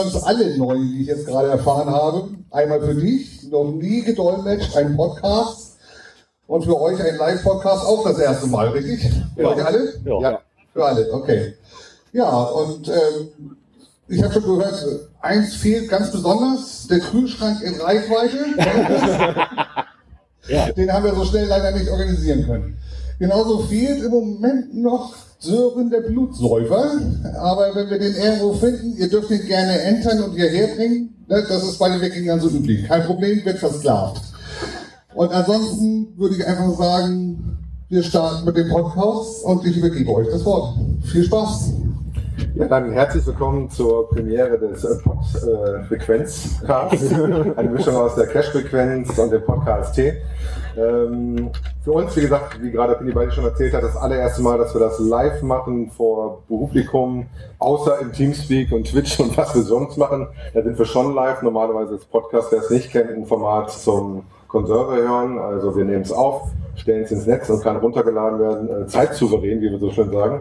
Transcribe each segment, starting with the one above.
uns alle neu, wie ich jetzt gerade erfahren habe. Einmal für dich, noch nie gedolmetscht, ein Podcast. Und für euch ein Live-Podcast auch das erste Mal, richtig? Für Ja. euch alle? Ja. ja. Für alle, okay. Ja, und ähm, ich habe schon gehört, eins fehlt ganz besonders, der Kühlschrank in Reichweite. Ja. Den haben wir so schnell leider nicht organisieren können. Genauso fehlt im Moment noch Sören der Blutsäufer. Aber wenn wir den irgendwo finden, ihr dürft ihn gerne entern und hierher bringen. Ne, Das ist bei den Wikingern so üblich. Kein Problem, wird versklavt. Und ansonsten würde ich einfach sagen, wir starten mit dem Podcast und ich übergebe euch das Wort. Viel Spaß. Ja, dann herzlich willkommen zur Premiere des äh, Pod-Frequenz-Casts. Eine Mischung aus der Cash-Frequenz und dem Podcast T. Ähm, für uns, wie gesagt, wie gerade Penny beide schon erzählt hat, das allererste Mal, dass wir das live machen vor Publikum, außer im Teamspeak und Twitch und was wir sonst machen. Da sind wir schon live. Normalerweise ist Podcast, wer es nicht kennt, ein Format zum Konserve hören. Also wir nehmen es auf, stellen es ins Netz und kann runtergeladen werden. Äh, zeitsouverän, wie wir so schön sagen.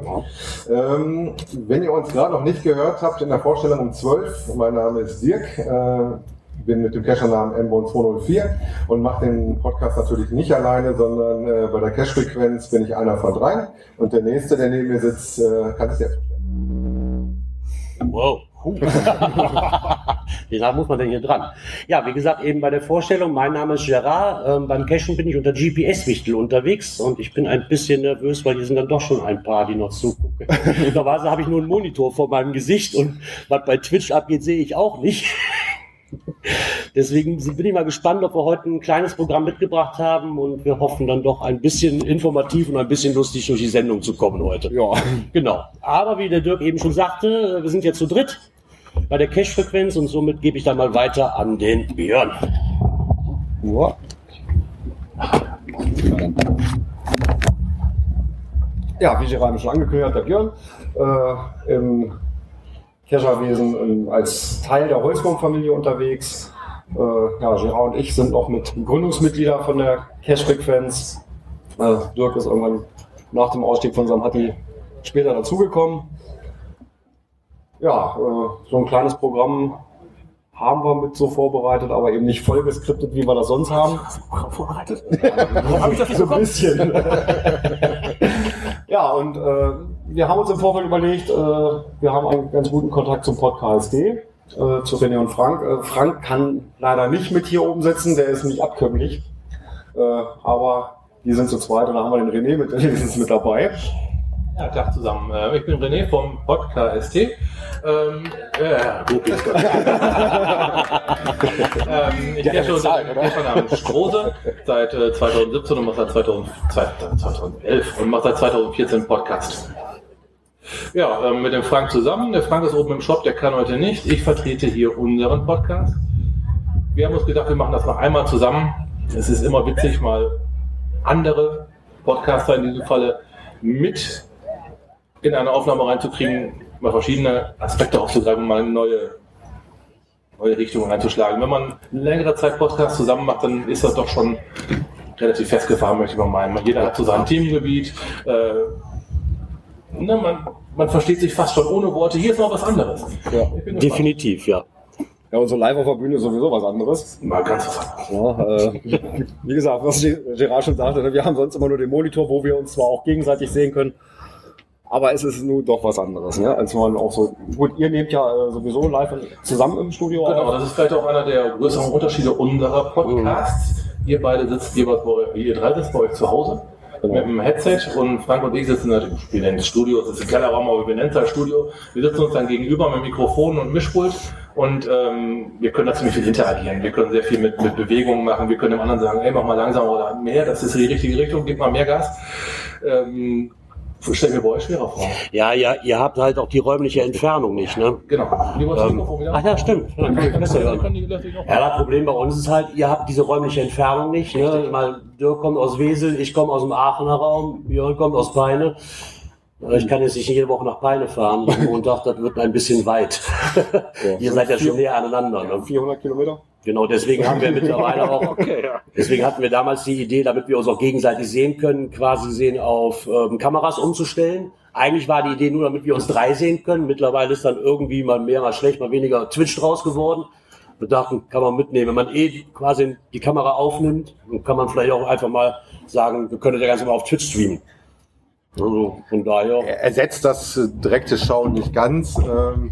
Ähm, wenn ihr uns gerade noch nicht gehört habt in der Vorstellung um 12, mein Name ist Dirk, äh, bin mit dem Cacher-Namen MBON204 und mache den Podcast natürlich nicht alleine, sondern äh, bei der Cache-Frequenz bin ich einer von drei und der nächste, der neben mir sitzt, äh, kann es jetzt vorstellen. Wow. Wie lange muss man denn hier dran? Ja, wie gesagt, eben bei der Vorstellung, mein Name ist Gerard. Ähm, beim Cashen bin ich unter GPS-Wichtel unterwegs und ich bin ein bisschen nervös, weil hier sind dann doch schon ein paar, die noch zugucken. Normalerweise habe ich nur einen Monitor vor meinem Gesicht und was bei Twitch abgeht, sehe ich auch nicht. Deswegen bin ich mal gespannt, ob wir heute ein kleines Programm mitgebracht haben und wir hoffen dann doch ein bisschen informativ und ein bisschen lustig durch die Sendung zu kommen heute. Ja, Genau. Aber wie der Dirk eben schon sagte, wir sind jetzt zu dritt bei der Cache-Frequenz und somit gebe ich dann mal weiter an den Björn. ja. Ja, wie Gerard schon angekündigt hat, der Björn äh, im Kescherwesen ähm, als Teil der Holzbaumfamilie unterwegs. Äh, ja, Gerard und ich sind noch mit Gründungsmitglieder von der Cash-Frequenz. Äh, Dirk ist irgendwann nach dem Ausstieg von seinem Hatti später dazugekommen. Ja, äh, so ein kleines Programm haben wir mit so vorbereitet, aber eben nicht voll geskriptet, wie wir das sonst haben. Vorbereitet? so ein bisschen. ja, und äh, wir haben uns im Vorfeld überlegt, äh, wir haben einen ganz guten Kontakt zum Podcast D, äh, zu René und Frank. Äh, Frank kann leider nicht mit hier oben sitzen, der ist nicht abkömmlich. Äh, aber die sind zu zweit und da haben wir den René mit, wenigstens mit dabei. Ja, Tag zusammen. Äh, Ich bin René vom Podcast ST. Ähm, äh, gut, geht's gut. ähm, ich bin schon unter dem Namen Strose seit äh, 2017 und mache seit 2000, 2011 und mache seit 2014 Podcast. Ja, ähm, mit dem Frank zusammen. Der Frank ist oben im Shop, der kann heute nicht. Ich vertrete hier unseren Podcast. Wir haben uns gedacht, wir machen das noch einmal zusammen. Es ist immer witzig, mal andere Podcaster in diesem Falle mit in eine Aufnahme reinzukriegen, mal verschiedene Aspekte aufzugreifen, mal neue, neue Richtungen einzuschlagen. Wenn man längere Zeit Podcast zusammen macht, dann ist das doch schon relativ festgefahren, möchte man meinen. Jeder hat so sein Themengebiet. Äh, ne, man, man versteht sich fast schon ohne Worte. Hier ist noch was anderes. Ja. Definitiv, ja. Ja, und so live auf der Bühne ist sowieso was anderes. Mal ganz was anderes. Ja, äh, wie gesagt, was Gerard schon sagte, ne, wir haben sonst immer nur den Monitor, wo wir uns zwar auch gegenseitig sehen können, aber es ist nun doch was anderes, ne? als man auch so. Gut, ihr nehmt ja äh, sowieso live zusammen im Studio Genau, auf. das ist vielleicht auch einer der größeren Unterschiede unserer Podcasts. Ihr beide sitzt jeweils bei euch, ihr drei sitzt bei euch zu Hause Genau. mit einem Headset und Frank und ich sitzen natürlich, wir nennen es Studio, es ist ein Kellerraum, aber wir nennen es halt Studio. Wir sitzen uns dann gegenüber mit Mikrofon und Mischpult und ähm, wir können da ziemlich viel interagieren. Wir können sehr viel mit, mit Bewegungen machen. Wir können dem anderen sagen, ey, mach mal langsamer oder mehr, das ist die richtige Richtung, gib mal mehr Gas. Ähm, stell mir bei euch schwerer vor. Ja, ja, ihr habt halt auch die räumliche Entfernung nicht, ne? Genau. Ähm, ach ja, stimmt. Ja, kann ich Ja, das Problem bei uns ist halt, ihr habt diese räumliche Entfernung nicht. Ne? Mal, Dirk kommt aus Wesel, ich komme aus dem Aachener Raum, Björn kommt aus Peine. Äh, Ich kann jetzt nicht jede Woche nach Peine fahren. Montag, das wird ein bisschen weit. ihr seid ja schon näher aneinander. Ne? 400 Kilometer. Genau, deswegen haben wir mittlerweile auch, deswegen hatten wir damals die Idee, damit wir uns auch gegenseitig sehen können, quasi sehen auf ähm, Kameras umzustellen. eigentlich war die Idee nur, damit wir uns drei sehen können. Mittlerweile ist dann irgendwie mal mehr, mal schlecht, mal weniger Twitch draus geworden. Wir dachten, kann man mitnehmen. Wenn man eh quasi die Kamera aufnimmt, dann kann man vielleicht auch einfach mal sagen, wir können das ja ganz mal auf Twitch streamen. Also von daher. Ersetzt das äh, direkte Schauen nicht ganz. Ähm,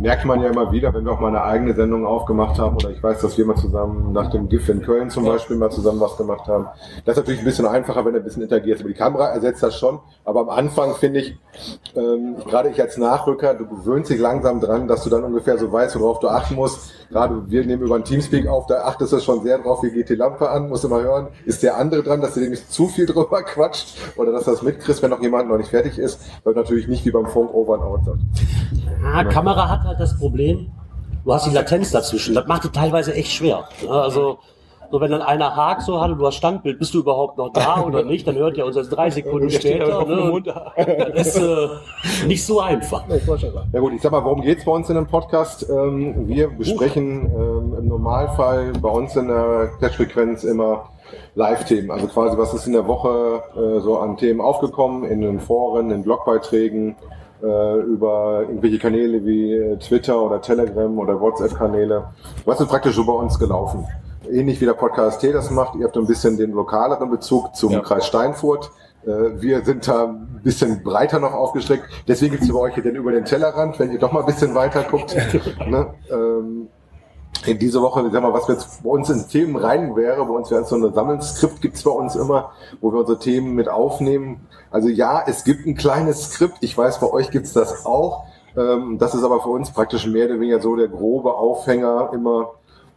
merkt man ja immer wieder, wenn wir auch mal eine eigene Sendung aufgemacht haben, oder ich weiß, dass wir mal zusammen nach dem GIF in Köln zum Beispiel mal zusammen was gemacht haben. Das ist natürlich ein bisschen einfacher, wenn er ein bisschen interagiert. Aber die Kamera ersetzt das schon. Aber am Anfang finde ich, ähm, gerade ich als Nachrücker, du gewöhnst dich langsam dran, dass du dann ungefähr so weißt, worauf du achten musst. Gerade wir nehmen über einen Teamspeak auf, da achtest du schon sehr drauf, wie geht die Lampe an, musst mal hören, ist der andere dran, dass du nicht zu viel drüber quatscht oder dass du das mitkriegst, wenn noch jemand noch nicht fertig ist, weil natürlich nicht wie beim Funk over and out sagt. Ja, Kamera hat halt das Problem, du hast die Latenz dazwischen. Das macht es teilweise echt schwer. Also, so wenn dann einer hakt so hat und du hast Standbild, bist du überhaupt noch da oder nicht, dann hört er uns erst drei Sekunden später. Ne? Das ist äh, nicht so einfach. Ja gut, ich sag mal, worum geht's bei uns in dem Podcast? Ähm, wir besprechen ähm, im Normalfall bei uns in der Catch-Frequenz immer Live-Themen. Also quasi, was ist in der Woche äh, so an Themen aufgekommen, in den Foren, in Blogbeiträgen, äh, über irgendwelche Kanäle wie äh, Twitter oder Telegram oder WhatsApp-Kanäle. Was ist praktisch so bei uns gelaufen? Ähnlich wie der Podcast T das macht, ihr habt ein bisschen den lokaleren Bezug zum Ja. Kreis Steinfurt. Äh, Wir sind da ein bisschen breiter noch aufgestreckt. Deswegen gibt's bei euch hier den über den Tellerrand, wenn ihr doch mal ein bisschen weiter guckt. ne? ähm, in diese Woche, sag mal, was jetzt bei uns in Themen rein wäre, bei uns wäre so ein Sammelskript gibt's bei uns immer, wo wir unsere Themen mit aufnehmen. Also ja, es gibt ein kleines Skript. Ich weiß, bei euch gibt's das auch. Ähm, das ist aber für uns praktisch mehr oder weniger so der grobe Aufhänger immer.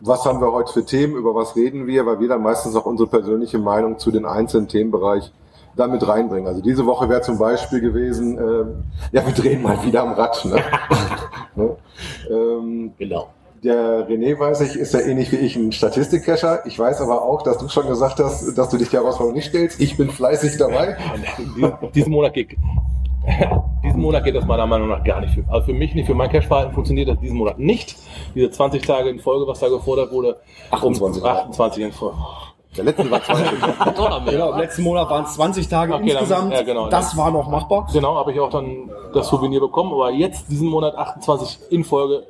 Was haben wir heute für Themen? Über was reden wir? Weil wir dann meistens auch unsere persönliche Meinung zu den einzelnen Themenbereich damit reinbringen. Also diese Woche wäre zum Beispiel gewesen, ähm, ja, wir drehen mal wieder am Rad. Ne? ne? Ähm, Genau. der René, weiß ich, ist ja ähnlich wie ich ein Statistikcacher. Ich weiß aber auch, dass du schon gesagt hast, dass du dich der Herausforderung nicht stellst. Ich bin fleißig dabei. Diesen Monat geht, diesen Monat geht das meiner Meinung nach gar nicht. Für, also für mich nicht, für mein Cash-Verhalten funktioniert das diesen Monat nicht. Diese 20 Tage in Folge, was da gefordert wurde. 28 Um, 28 in Folge. Der letzte war 20. Genau, im letzten Monat waren es 20 Tage Okay, dann- insgesamt. ja, genau. Das war noch machbar. Genau, habe ich auch dann das Souvenir bekommen. Aber jetzt, diesen Monat 28 in Folge,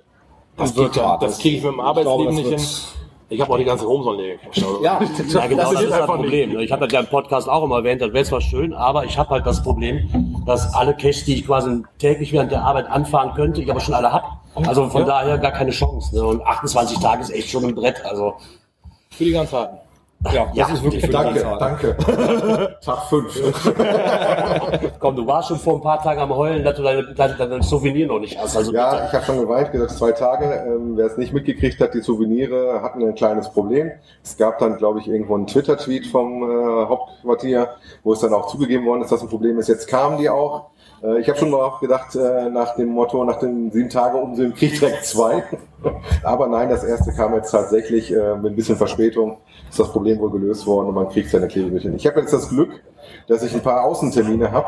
das, wird geht ja, hart. das kriege ich mit dem Arbeitsleben das nicht hin. Ich habe auch die ganze Homezone leer gecached. Also. Ja, Ja, genau, das, geht ist das einfach Problem. ne? Ich habe das ja im Podcast auch immer erwähnt, das wäre zwar schön, aber ich habe halt das Problem, dass alle Caches, die ich quasi täglich während der Arbeit anfahren könnte, ich aber schon alle hab. Also von daher gar keine Chance. Ne? Und 28 Tage ist echt schon ein Brett. Also Für die ganz harten. Ja, das Ja, ist wirklich Danke, danke. Tag 5. komm, du warst schon vor ein paar Tagen am Heulen, dass du deine, deine, deine Souvenir noch nicht hast. Also Ja, bitte. ich habe schon geweint, gesagt, zwei Tage. Ähm, Wer es nicht mitgekriegt hat, die Souvenire hatten ein kleines Problem. Es gab dann, glaube ich, irgendwo einen Twitter-Tweet vom äh, Hauptquartier, wo es dann auch zugegeben worden ist, dass ein Problem ist. Jetzt kamen die auch. Äh, ich habe schon mal gedacht, äh, nach dem Motto, nach den sieben Tage um den Krieg direkt zwei. Aber nein, das erste kam jetzt tatsächlich äh, mit ein bisschen Verspätung. Ist das Problem wohl gelöst worden und man kriegt seine Klebebildchen. Ich habe jetzt das Glück, dass ich ein paar Außentermine habe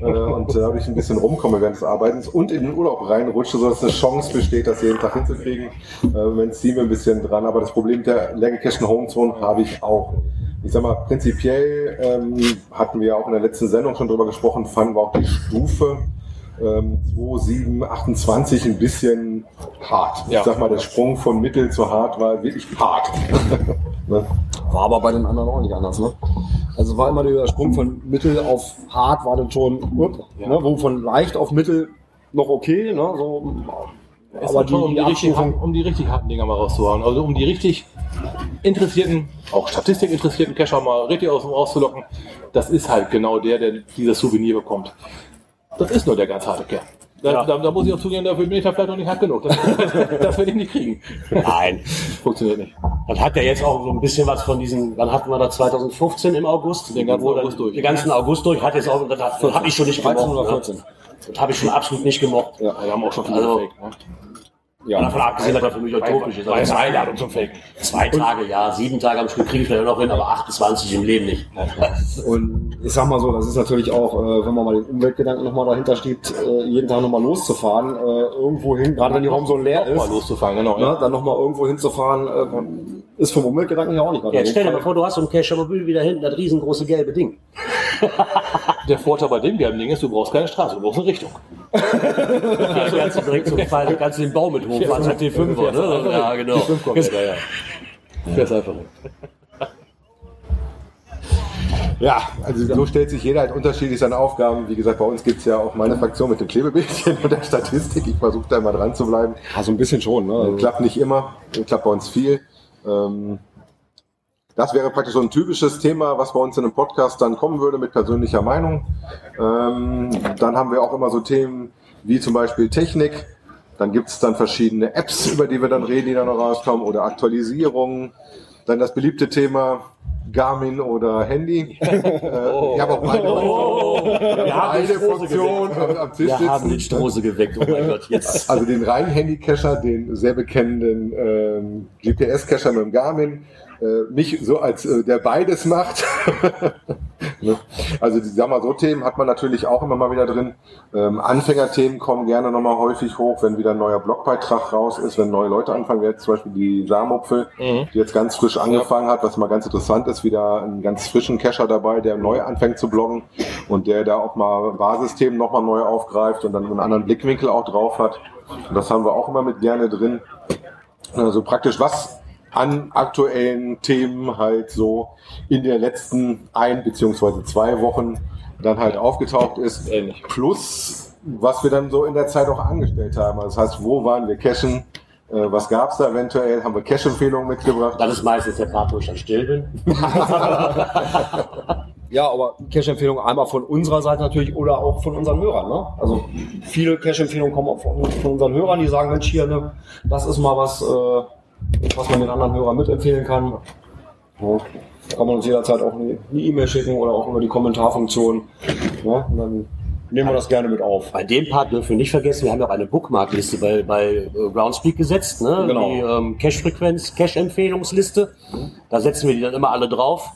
äh, und dadurch ein bisschen rumkomme während des Arbeitens und in den Urlaub reinrutsche, sodass eine Chance besteht, das jeden Tag hinzukriegen. Äh, Wenn wir ein bisschen dran, aber das Problem der leer Homezone habe ich auch. Ich sag mal, prinzipiell ähm, hatten wir auch in der letzten Sendung schon drüber gesprochen, fanden wir auch die Stufe ähm, 2, 7, 28 ein bisschen hart. Ja. Ich sag mal, der Sprung von mittel zu hart war wirklich hart. ne? War aber bei den anderen auch nicht anders, ne? Also war immer der Sprung von Mittel auf hart war dann schon, up, ne? wo von leicht auf Mittel noch okay, ne? So, aber schon, um, die, die die richtig, um die richtig harten Dinger mal rauszuhauen. Also um die richtig interessierten, auch Statistik interessierten Cacher mal richtig aus, rauszulocken. Das ist halt genau der, der dieses Souvenir bekommt. Das ist nur der ganz harte Kerl. Da, Ja. da, da muss ich auch zugeben, dafür bin ich da vielleicht noch nicht hart genug. Das, das werde ich nicht kriegen. Nein. Funktioniert nicht. Das hat ja jetzt auch so ein bisschen was von diesen, wann hatten wir das 2015 im August? Den ganzen dann- August durch. Den ganzen August durch, hat jetzt auch, das, das habe ich schon nicht 13 oder? 14. Das habe ich schon absolut nicht gemocht. Ja. Wir haben auch schon viele Also- Fake. Ne? Ja, Davon abgesehen, dass das für mich utopisch ist. Aber eine Einladung zum Faken. zwei Tage, ja, sieben Tage am Stück kriege ich vielleicht noch hin, aber 28 im Leben nicht. Und ich sag mal so, das ist natürlich auch, äh, wenn man mal den Umweltgedanken nochmal dahinter steht, äh, jeden Tag nochmal loszufahren, äh, irgendwo hin, gerade wenn die Raum so leer Auch mal ist, loszufahren, genau. ne, Ja. dann nochmal irgendwo hinzufahren, ist vom Umweltgedanken ja auch nicht Jetzt stell dir mal vor, du hast so ein Cache-Mobil wieder hinten, das riesengroße gelbe Ding. Der Vorteil bei dem gelben Ding ist, du brauchst keine Straße, du brauchst eine Richtung. Da kannst du direkt zum Fall, kannst du den Baum mit hochfahren, hat die 5er, ne? Ja, genau. Die 5 kommt ja, ja. Fährst einfach hin. Ja, also so stellt sich jeder halt unterschiedlich seine Aufgaben. Wie gesagt, bei uns gibt es ja auch meine Fraktion mit den Klebebildchen und der Statistik. Ich versuche da immer dran zu bleiben. Ja, so ein bisschen schon. Ne? Also, Klappt nicht immer, klappt bei uns viel. Ähm, das wäre praktisch so ein typisches Thema, was bei uns in einem Podcast dann kommen würde mit persönlicher Meinung. Ähm, dann haben wir auch immer so Themen wie zum Beispiel Technik. Dann gibt es dann verschiedene Apps, über die wir dann reden, die dann noch rauskommen oder Aktualisierungen. Dann das beliebte Thema Garmin oder Handy. Äh, ich habe auch beide, Wir haben beide die Strose Funktionen am, Tisch Wir haben sitzen. den Strose geweckt, oh mein Gott, jetzt. Also den reinen Handy-Cacher, den sehr bekannten ähm, GPS-Cacher mit dem Garmin. Äh, mich so als äh, der beides macht. ne? Also die sag mal so Themen hat man natürlich auch immer mal wieder drin. Ähm, Anfängerthemen kommen gerne nochmal häufig hoch, wenn wieder ein neuer Blogbeitrag raus ist, wenn neue Leute anfangen, jetzt zum Beispiel die Samupfel, die jetzt ganz frisch angefangen hat, was mal ganz interessant ist, wieder einen ganz frischen Cacher dabei, der neu anfängt zu bloggen und der da auch mal Basisthemen nochmal neu aufgreift und dann einen anderen Blickwinkel auch drauf hat. Und das haben wir auch immer mit gerne drin. Also praktisch was an aktuellen Themen halt so in der letzten ein beziehungsweise zwei Wochen dann halt aufgetaucht ist. Ähnlich. Plus, was wir dann so in der Zeit auch angestellt haben. Also das heißt, wo waren wir cashen? Äh, Was gab's da eventuell? Haben wir Cash-Empfehlungen mitgebracht? Das ist meistens der Part, wo ich dann still bin. ja, aber Cash-Empfehlung einmal von unserer Seite natürlich oder auch von unseren Hörern. Ne? Also viele Cash-Empfehlungen kommen auch von, von unseren Hörern, die sagen, Mensch, hier, ne, das ist mal was, äh, was man den anderen Hörern mitempfehlen kann. Ja, kann man uns jederzeit auch eine E-Mail schicken oder auch über die Kommentarfunktion. Ja, und dann nehmen wir das gerne mit auf. Bei dem Part dürfen wir nicht vergessen, wir haben ja auch eine Bookmarkliste bei, bei äh, Groundspeak gesetzt, ne? Genau. die ähm, Cache-Frequenz, Cache-Empfehlungsliste. Da setzen wir die dann immer alle drauf,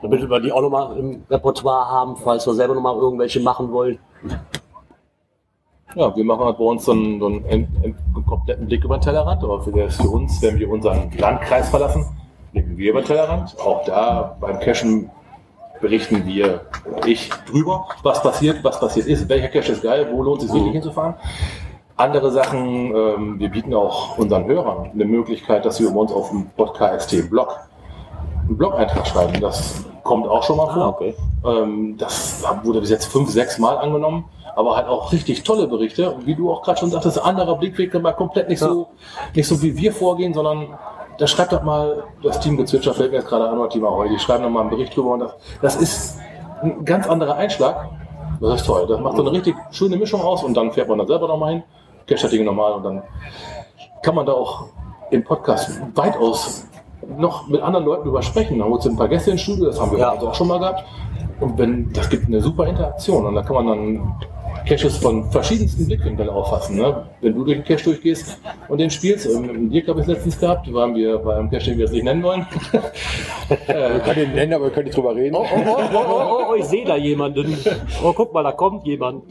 damit wir die auch nochmal im Repertoire haben, falls wir selber nochmal irgendwelche machen wollen. Ja, wir machen halt bei uns so einen, so einen, einen, kompletten Blick über den Tellerrand, aber für, das für uns, wenn wir unseren Landkreis verlassen, blicken wir über den Tellerrand. Auch da beim Cashen berichten wir, ich, drüber, was passiert, was passiert ist, welcher Cache ist geil, wo lohnt es sich wirklich hinzufahren. Andere Sachen, ähm, wir bieten auch unseren Hörern eine Möglichkeit, dass sie über uns auf dem Podcast-Blog einen Blog-Eintrag schreiben. Das kommt auch schon mal vor. okay. Ähm, das wurde bis jetzt fünf, sechs Mal angenommen, aber halt auch richtig tolle Berichte. Und wie du auch gerade schon sagtest, anderer Blickwinkel mal komplett nicht so, nicht so wie wir vorgehen, sondern da schreibt doch mal das Team Gezwitscher, fällt mir jetzt gerade an, oder Team Ahoi, die schreiben noch mal einen Bericht drüber und das, das ist ein ganz anderer Einschlag. Das ist toll. Das macht so eine richtig schöne Mischung aus und dann fährt man da selber noch mal hin, Ding nochmal und dann kann man da auch im Podcast weitaus noch mit anderen Leuten drüber sprechen. Da holst du ein paar Gäste ins Studio, das haben wir Ja. also auch schon mal gehabt. Und wenn, das gibt eine super Interaktion und da kann man dann Caches von verschiedensten Blickwinkeln auffassen. Ne? Wenn du durch den Cache durchgehst und den spielst, und mit Dirk habe ich es letztens gehabt, waren wir beim Cache, den wir jetzt nicht nennen wollen. Wir können den nennen, aber wir können nicht drüber reden. Oh, oh, oh, oh, oh, ich sehe da jemanden. Oh, guck mal, da kommt jemand.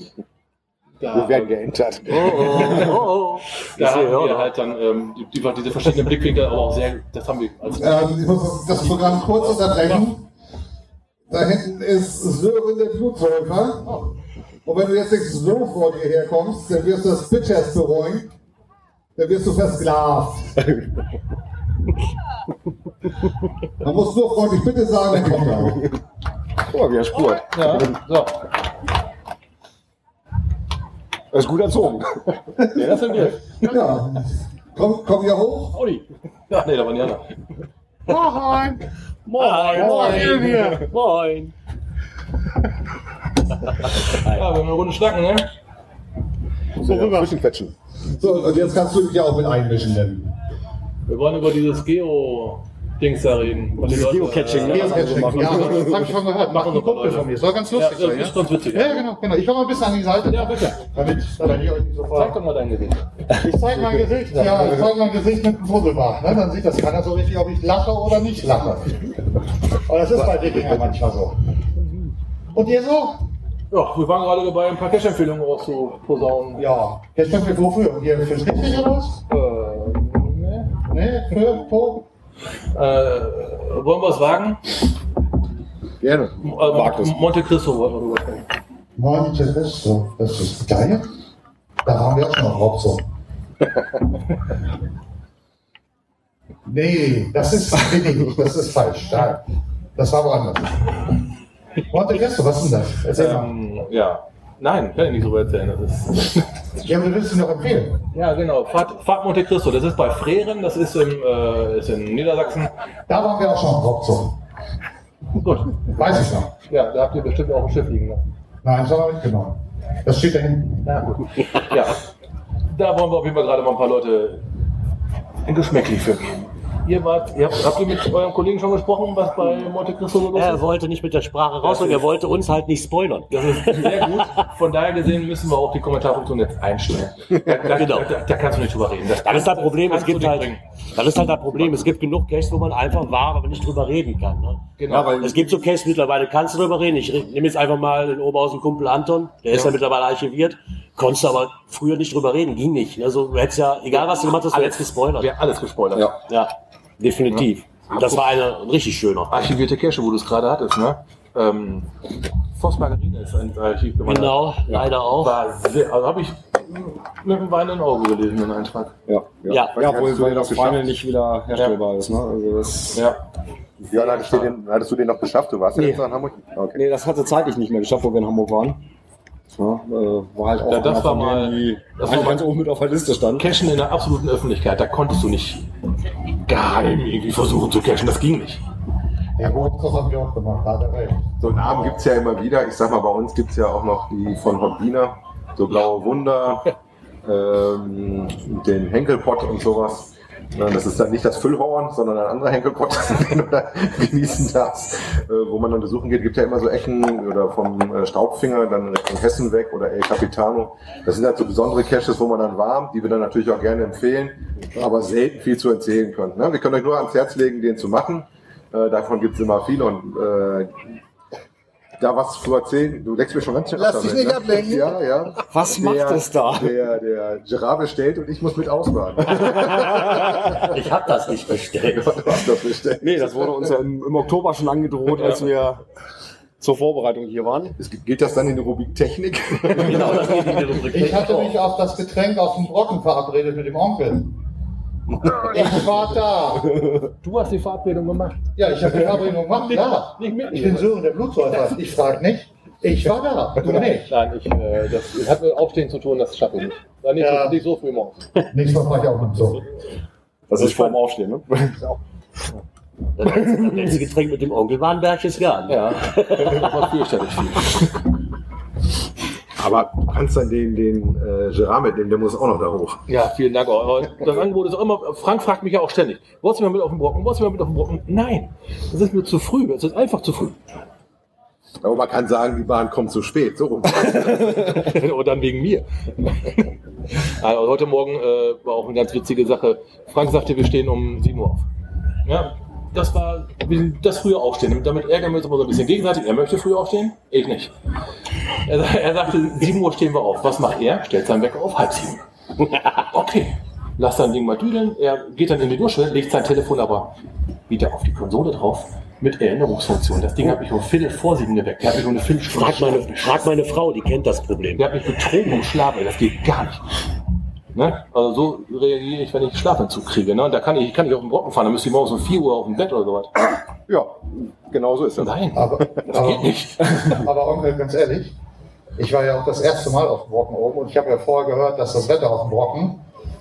Da, Wir werden geentert. Oh, oh, oh, oh. Ich da haben wir ja, halt dann ähm, die, die, diese verschiedenen Blickwinkel, aber auch sehr, das haben wir als Ähm, ich muss das Programm kurz unterbrechen. Da hinten ist Sören der Blutsäufer. Und wenn du jetzt nicht so vor dir herkommst, dann wirst du das Bitches bereuen. Dann wirst du versklavt. Man muss nur freundlich bitte sagen, dann kommt er auch. Guck mal, wie er spurt. ja, so. Er ist gut erzogen. Ja, das sind wir. Ja. Komm, komm hier hoch. Audi. Ja, nee, da waren die anderen. Moin. Moin. Moin. Ja, wir haben eine Runde schnacken, ne? Worüber? Zwischenquetschen. So, und jetzt kannst du dich ja auch mit einmischen. Denn. Wir wollen über dieses Geo-Dings da reden. Die Dieses Geocaching, äh, ne? so machen. Ja, das habe ich schon gehört. Macht ein Kumpel von mir. Soll ganz Ja, lustig das sein. ist ganz witzig. Ja, ja, genau, genau. Ich komme mal ein bisschen an die Seite. Ja, bitte. Damit, damit ihr euch nicht so Zeig doch mal dein Gesicht. Ich zeige mein Gesicht, ja, ich zeige mein Gesicht mit dem Fusselbart. Ne? Dann sieht das keiner so richtig, ob ich lache oder nicht lache. Aber das ist bei Wikinger manchmal so. Und ihr so? Ja, wir waren gerade dabei, ein paar Cash-Empfehlungen rauszuposaunen. Ja. Mir wofür? Und ihr fürs richtig oder was? Äh, ne? Ne? Für, wo? Äh, wollen wir es wagen? Gerne. Äh, es. Monte Cristo wollten wir drüber sprechen. Monte Cristo, das ist geil. Da waren wir auch schon auf Hauptzug. nee, das ist billig, das ist falsch. Da, das war woanders. Monte Cristo, was ist denn das? Erzähl mal. Ähm, ja. Nein, kann ich nicht drüber erzählen. Das ist Ja, aber du willst ihn noch empfehlen. ja, genau. Fahrt, Fahrt Monte Cristo. Das ist bei Freren. Das ist, im, äh, ist in Niedersachsen. Da waren wir auch schon Hauptzug. Gut. Weiß ich noch. Ja, da habt ihr bestimmt auch ein Schiff liegen lassen. Nein, das haben wir mitgenommen. Das steht da hinten. Ja, gut. Ja. Da wollen wir auf jeden Fall gerade mal ein paar Leute ein Geschmäckli für geben. Ihr wart, ihr habt, habt ihr mit eurem Kollegen schon gesprochen, was bei Monte Cristo so los Er ist? wollte nicht mit der Sprache raus und er wollte uns halt nicht spoilern. Das ist sehr gut. Von daher gesehen müssen wir auch die Kommentarfunktion jetzt einstellen. Da, da, Genau. da, da kannst du nicht drüber reden. Das, Das ist das Problem, es gibt halt, bringen. das ist halt das Problem, es gibt genug Caches, wo man einfach war, aber nicht drüber reden kann. Ne? Genau. Ja, Es gibt so Caches mittlerweile, kannst du drüber reden. Ich nehme jetzt einfach mal den Oberhausen Kumpel Anton, der ist ja mittlerweile archiviert. Konntest du aber früher nicht drüber reden, ging nicht. Also du hättest ja, egal was du gemacht hast, du hättest gespoilert. Wir haben alles gespoilert. Ja. Ja, definitiv. Und das war eine, ein richtig schöner. Archivierte Cache, wo du es gerade hattest, ne? Ähm, Voss Margarine ist ein Archiv gewandert. Genau, leider auch. War sehr, also habe ich mit einem weinenden Auge gelesen, den Eintrag. Ja, Ja. ja. ja Hast wohl, du weil den das Final geschafft? nicht wieder herstellbar ist. Ne? Also das, Ja. Ja, hattest du, den, hattest du den noch geschafft? Du warst ja Nee. jetzt in Hamburg? Okay. Nee, das hatte zeitlich nicht mehr geschafft, wo wir in Hamburg waren. Ja, äh, war halt auch Ja, das war mal- das war ganz oben mit auf der Liste stand. Cashen in der absoluten Öffentlichkeit, da konntest du nicht geheim irgendwie versuchen zu cashen. Das ging nicht. Der Hauptzug haben wir auch gemacht, da hat er recht. So Namen gibt es ja immer wieder. Ich sag mal, bei uns gibt es ja auch noch die von Hobbiner, so Blaue Wunder, ähm, den Henkelpott und sowas. Das ist dann nicht das Füllhorn, sondern ein anderer Henkelpott, den du da genießen darfst. Äh, wo man dann besuchen geht, gibt ja immer so Ecken oder vom äh, Staubfinger dann Richtung Hessen weg oder El Capitano. Das sind halt so besondere Caches, wo man dann warm, die wir dann natürlich auch gerne empfehlen, aber selten viel zu erzählen können. Ne? Wir können euch nur ans Herz legen, den zu machen. Äh, davon gibt es immer viel und da was zu erzählen. Du leckst mir schon ganz schön Lass ab dich nicht ne? ablenken. Ja, ja. Was macht der, es da? Der, der Gerard bestellt und ich muss mit ausbaden. Ich habe das nicht bestellt. du hast das bestellt. Nee, das wurde uns ja im, im Oktober schon angedroht, als wir zur Vorbereitung hier waren. Es geht- Gilt das dann in die Rubrik Technik? Genau, das geht in die Rubrik. Ich hatte mich auf das Getränk auf dem Brocken verabredet mit dem Onkel. Ich war da. Du hast die Verabredung gemacht. Ja, ich habe die Verabredung gemacht, klar. Nicht mit Ich bin Sören der Blutsäufer. Ich frage nicht. Ich war da. Du nicht. Nein, ich, äh, das hat mit Aufstehen zu tun, das schaffe ich nicht. War nicht, Ja. so, nicht so früh morgens. Nächstes Mal fahre ich auch mit so. Das ist vorm Aufstehen, ne? Das letzte Getränk mit dem Onkel war ein Berchtesgaden. Ja, das war fürchterlich viel. Aber du kannst dann den, den äh, Gerard mitnehmen, der muss auch noch da hoch. Ja, vielen Dank. Das Angebot ist auch immer, Frank fragt mich ja auch ständig, wolltest du mal mit auf den Brocken, wolltest du mal mit auf den Brocken? Nein, das ist mir zu früh, es ist einfach zu früh. Aber man kann sagen, die Bahn kommt zu spät. So rum. Und dann wegen mir. Also heute Morgen äh, war auch eine ganz witzige Sache. Frank sagte, wir stehen um 7 Uhr auf. Ja, das war das frühe Aufstehen. Damit ärgern wir uns immer so ein bisschen gegenseitig. Er möchte früh aufstehen, ich nicht. Er, er sagte, 7 Uhr stehen wir auf. Was macht er? Stellt seinen Wecker auf halb sieben. Okay, lass sein Ding mal düdeln. Er geht dann in die Dusche, legt sein Telefon aber wieder auf die Konsole drauf mit Erinnerungsfunktion. Das Ding hat mich um Viertel vor sieben geweckt. Der hat mich um eine Viertelstunde Frag meine, frag meine Frau, die kennt das Problem. der hat mich betrogen im Schlaf, ey, das geht gar nicht. Ne? Also so reagiere ich, wenn ich Schlafentzug kriege. Ne? Da kann ich, kann ich auf den Brocken fahren, dann müsste ich morgens um 4 Uhr auf dem Bett oder sowas. Ja, genau so ist das. Nein, Aber, das aber, geht nicht. aber Onkel, ganz ehrlich, ich war ja auch das erste Mal auf dem Brocken oben und ich habe ja vorher gehört, dass das Wetter auf dem Brocken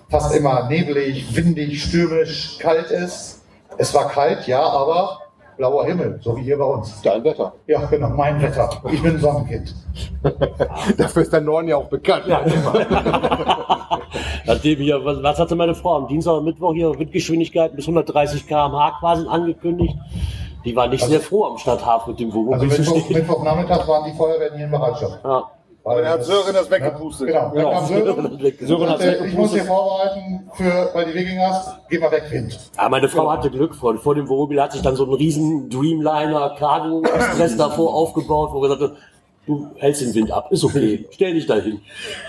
fast immer neblig, windig, stürmisch, kalt ist. Es war kalt, ja, aber blauer Himmel, so wie hier bei uns. Dein Wetter. Ja, genau, mein Wetter. Ich bin ein Sonnenkind. Dafür ist der Norden ja auch bekannt. Ja, Nachdem hier, was, was hatte meine Frau am Dienstag und Mittwoch hier Windgeschwindigkeiten bis 130 km/h quasi angekündigt? Die war nicht sehr froh am Stadthafen mit dem Also Wohnmobil zu Mittwoch. Mittwochnachmittag waren die Feuerwehren hier in Bereitschaft. Ja. Weil dann hat Sören das weggepustet. Genau, dann kam Sören. Sören hat sagte, ich muss hier vorbereiten für, weil die Wikingers, geh mal weg, Wind. Ja, meine Frau hatte Glück. Vor, vor dem Wohnmobil hat sich dann so ein riesen Dreamliner Cargo Express davor aufgebaut, wo wir gesagt haben, du hältst den Wind ab, ist okay, stell dich da hin.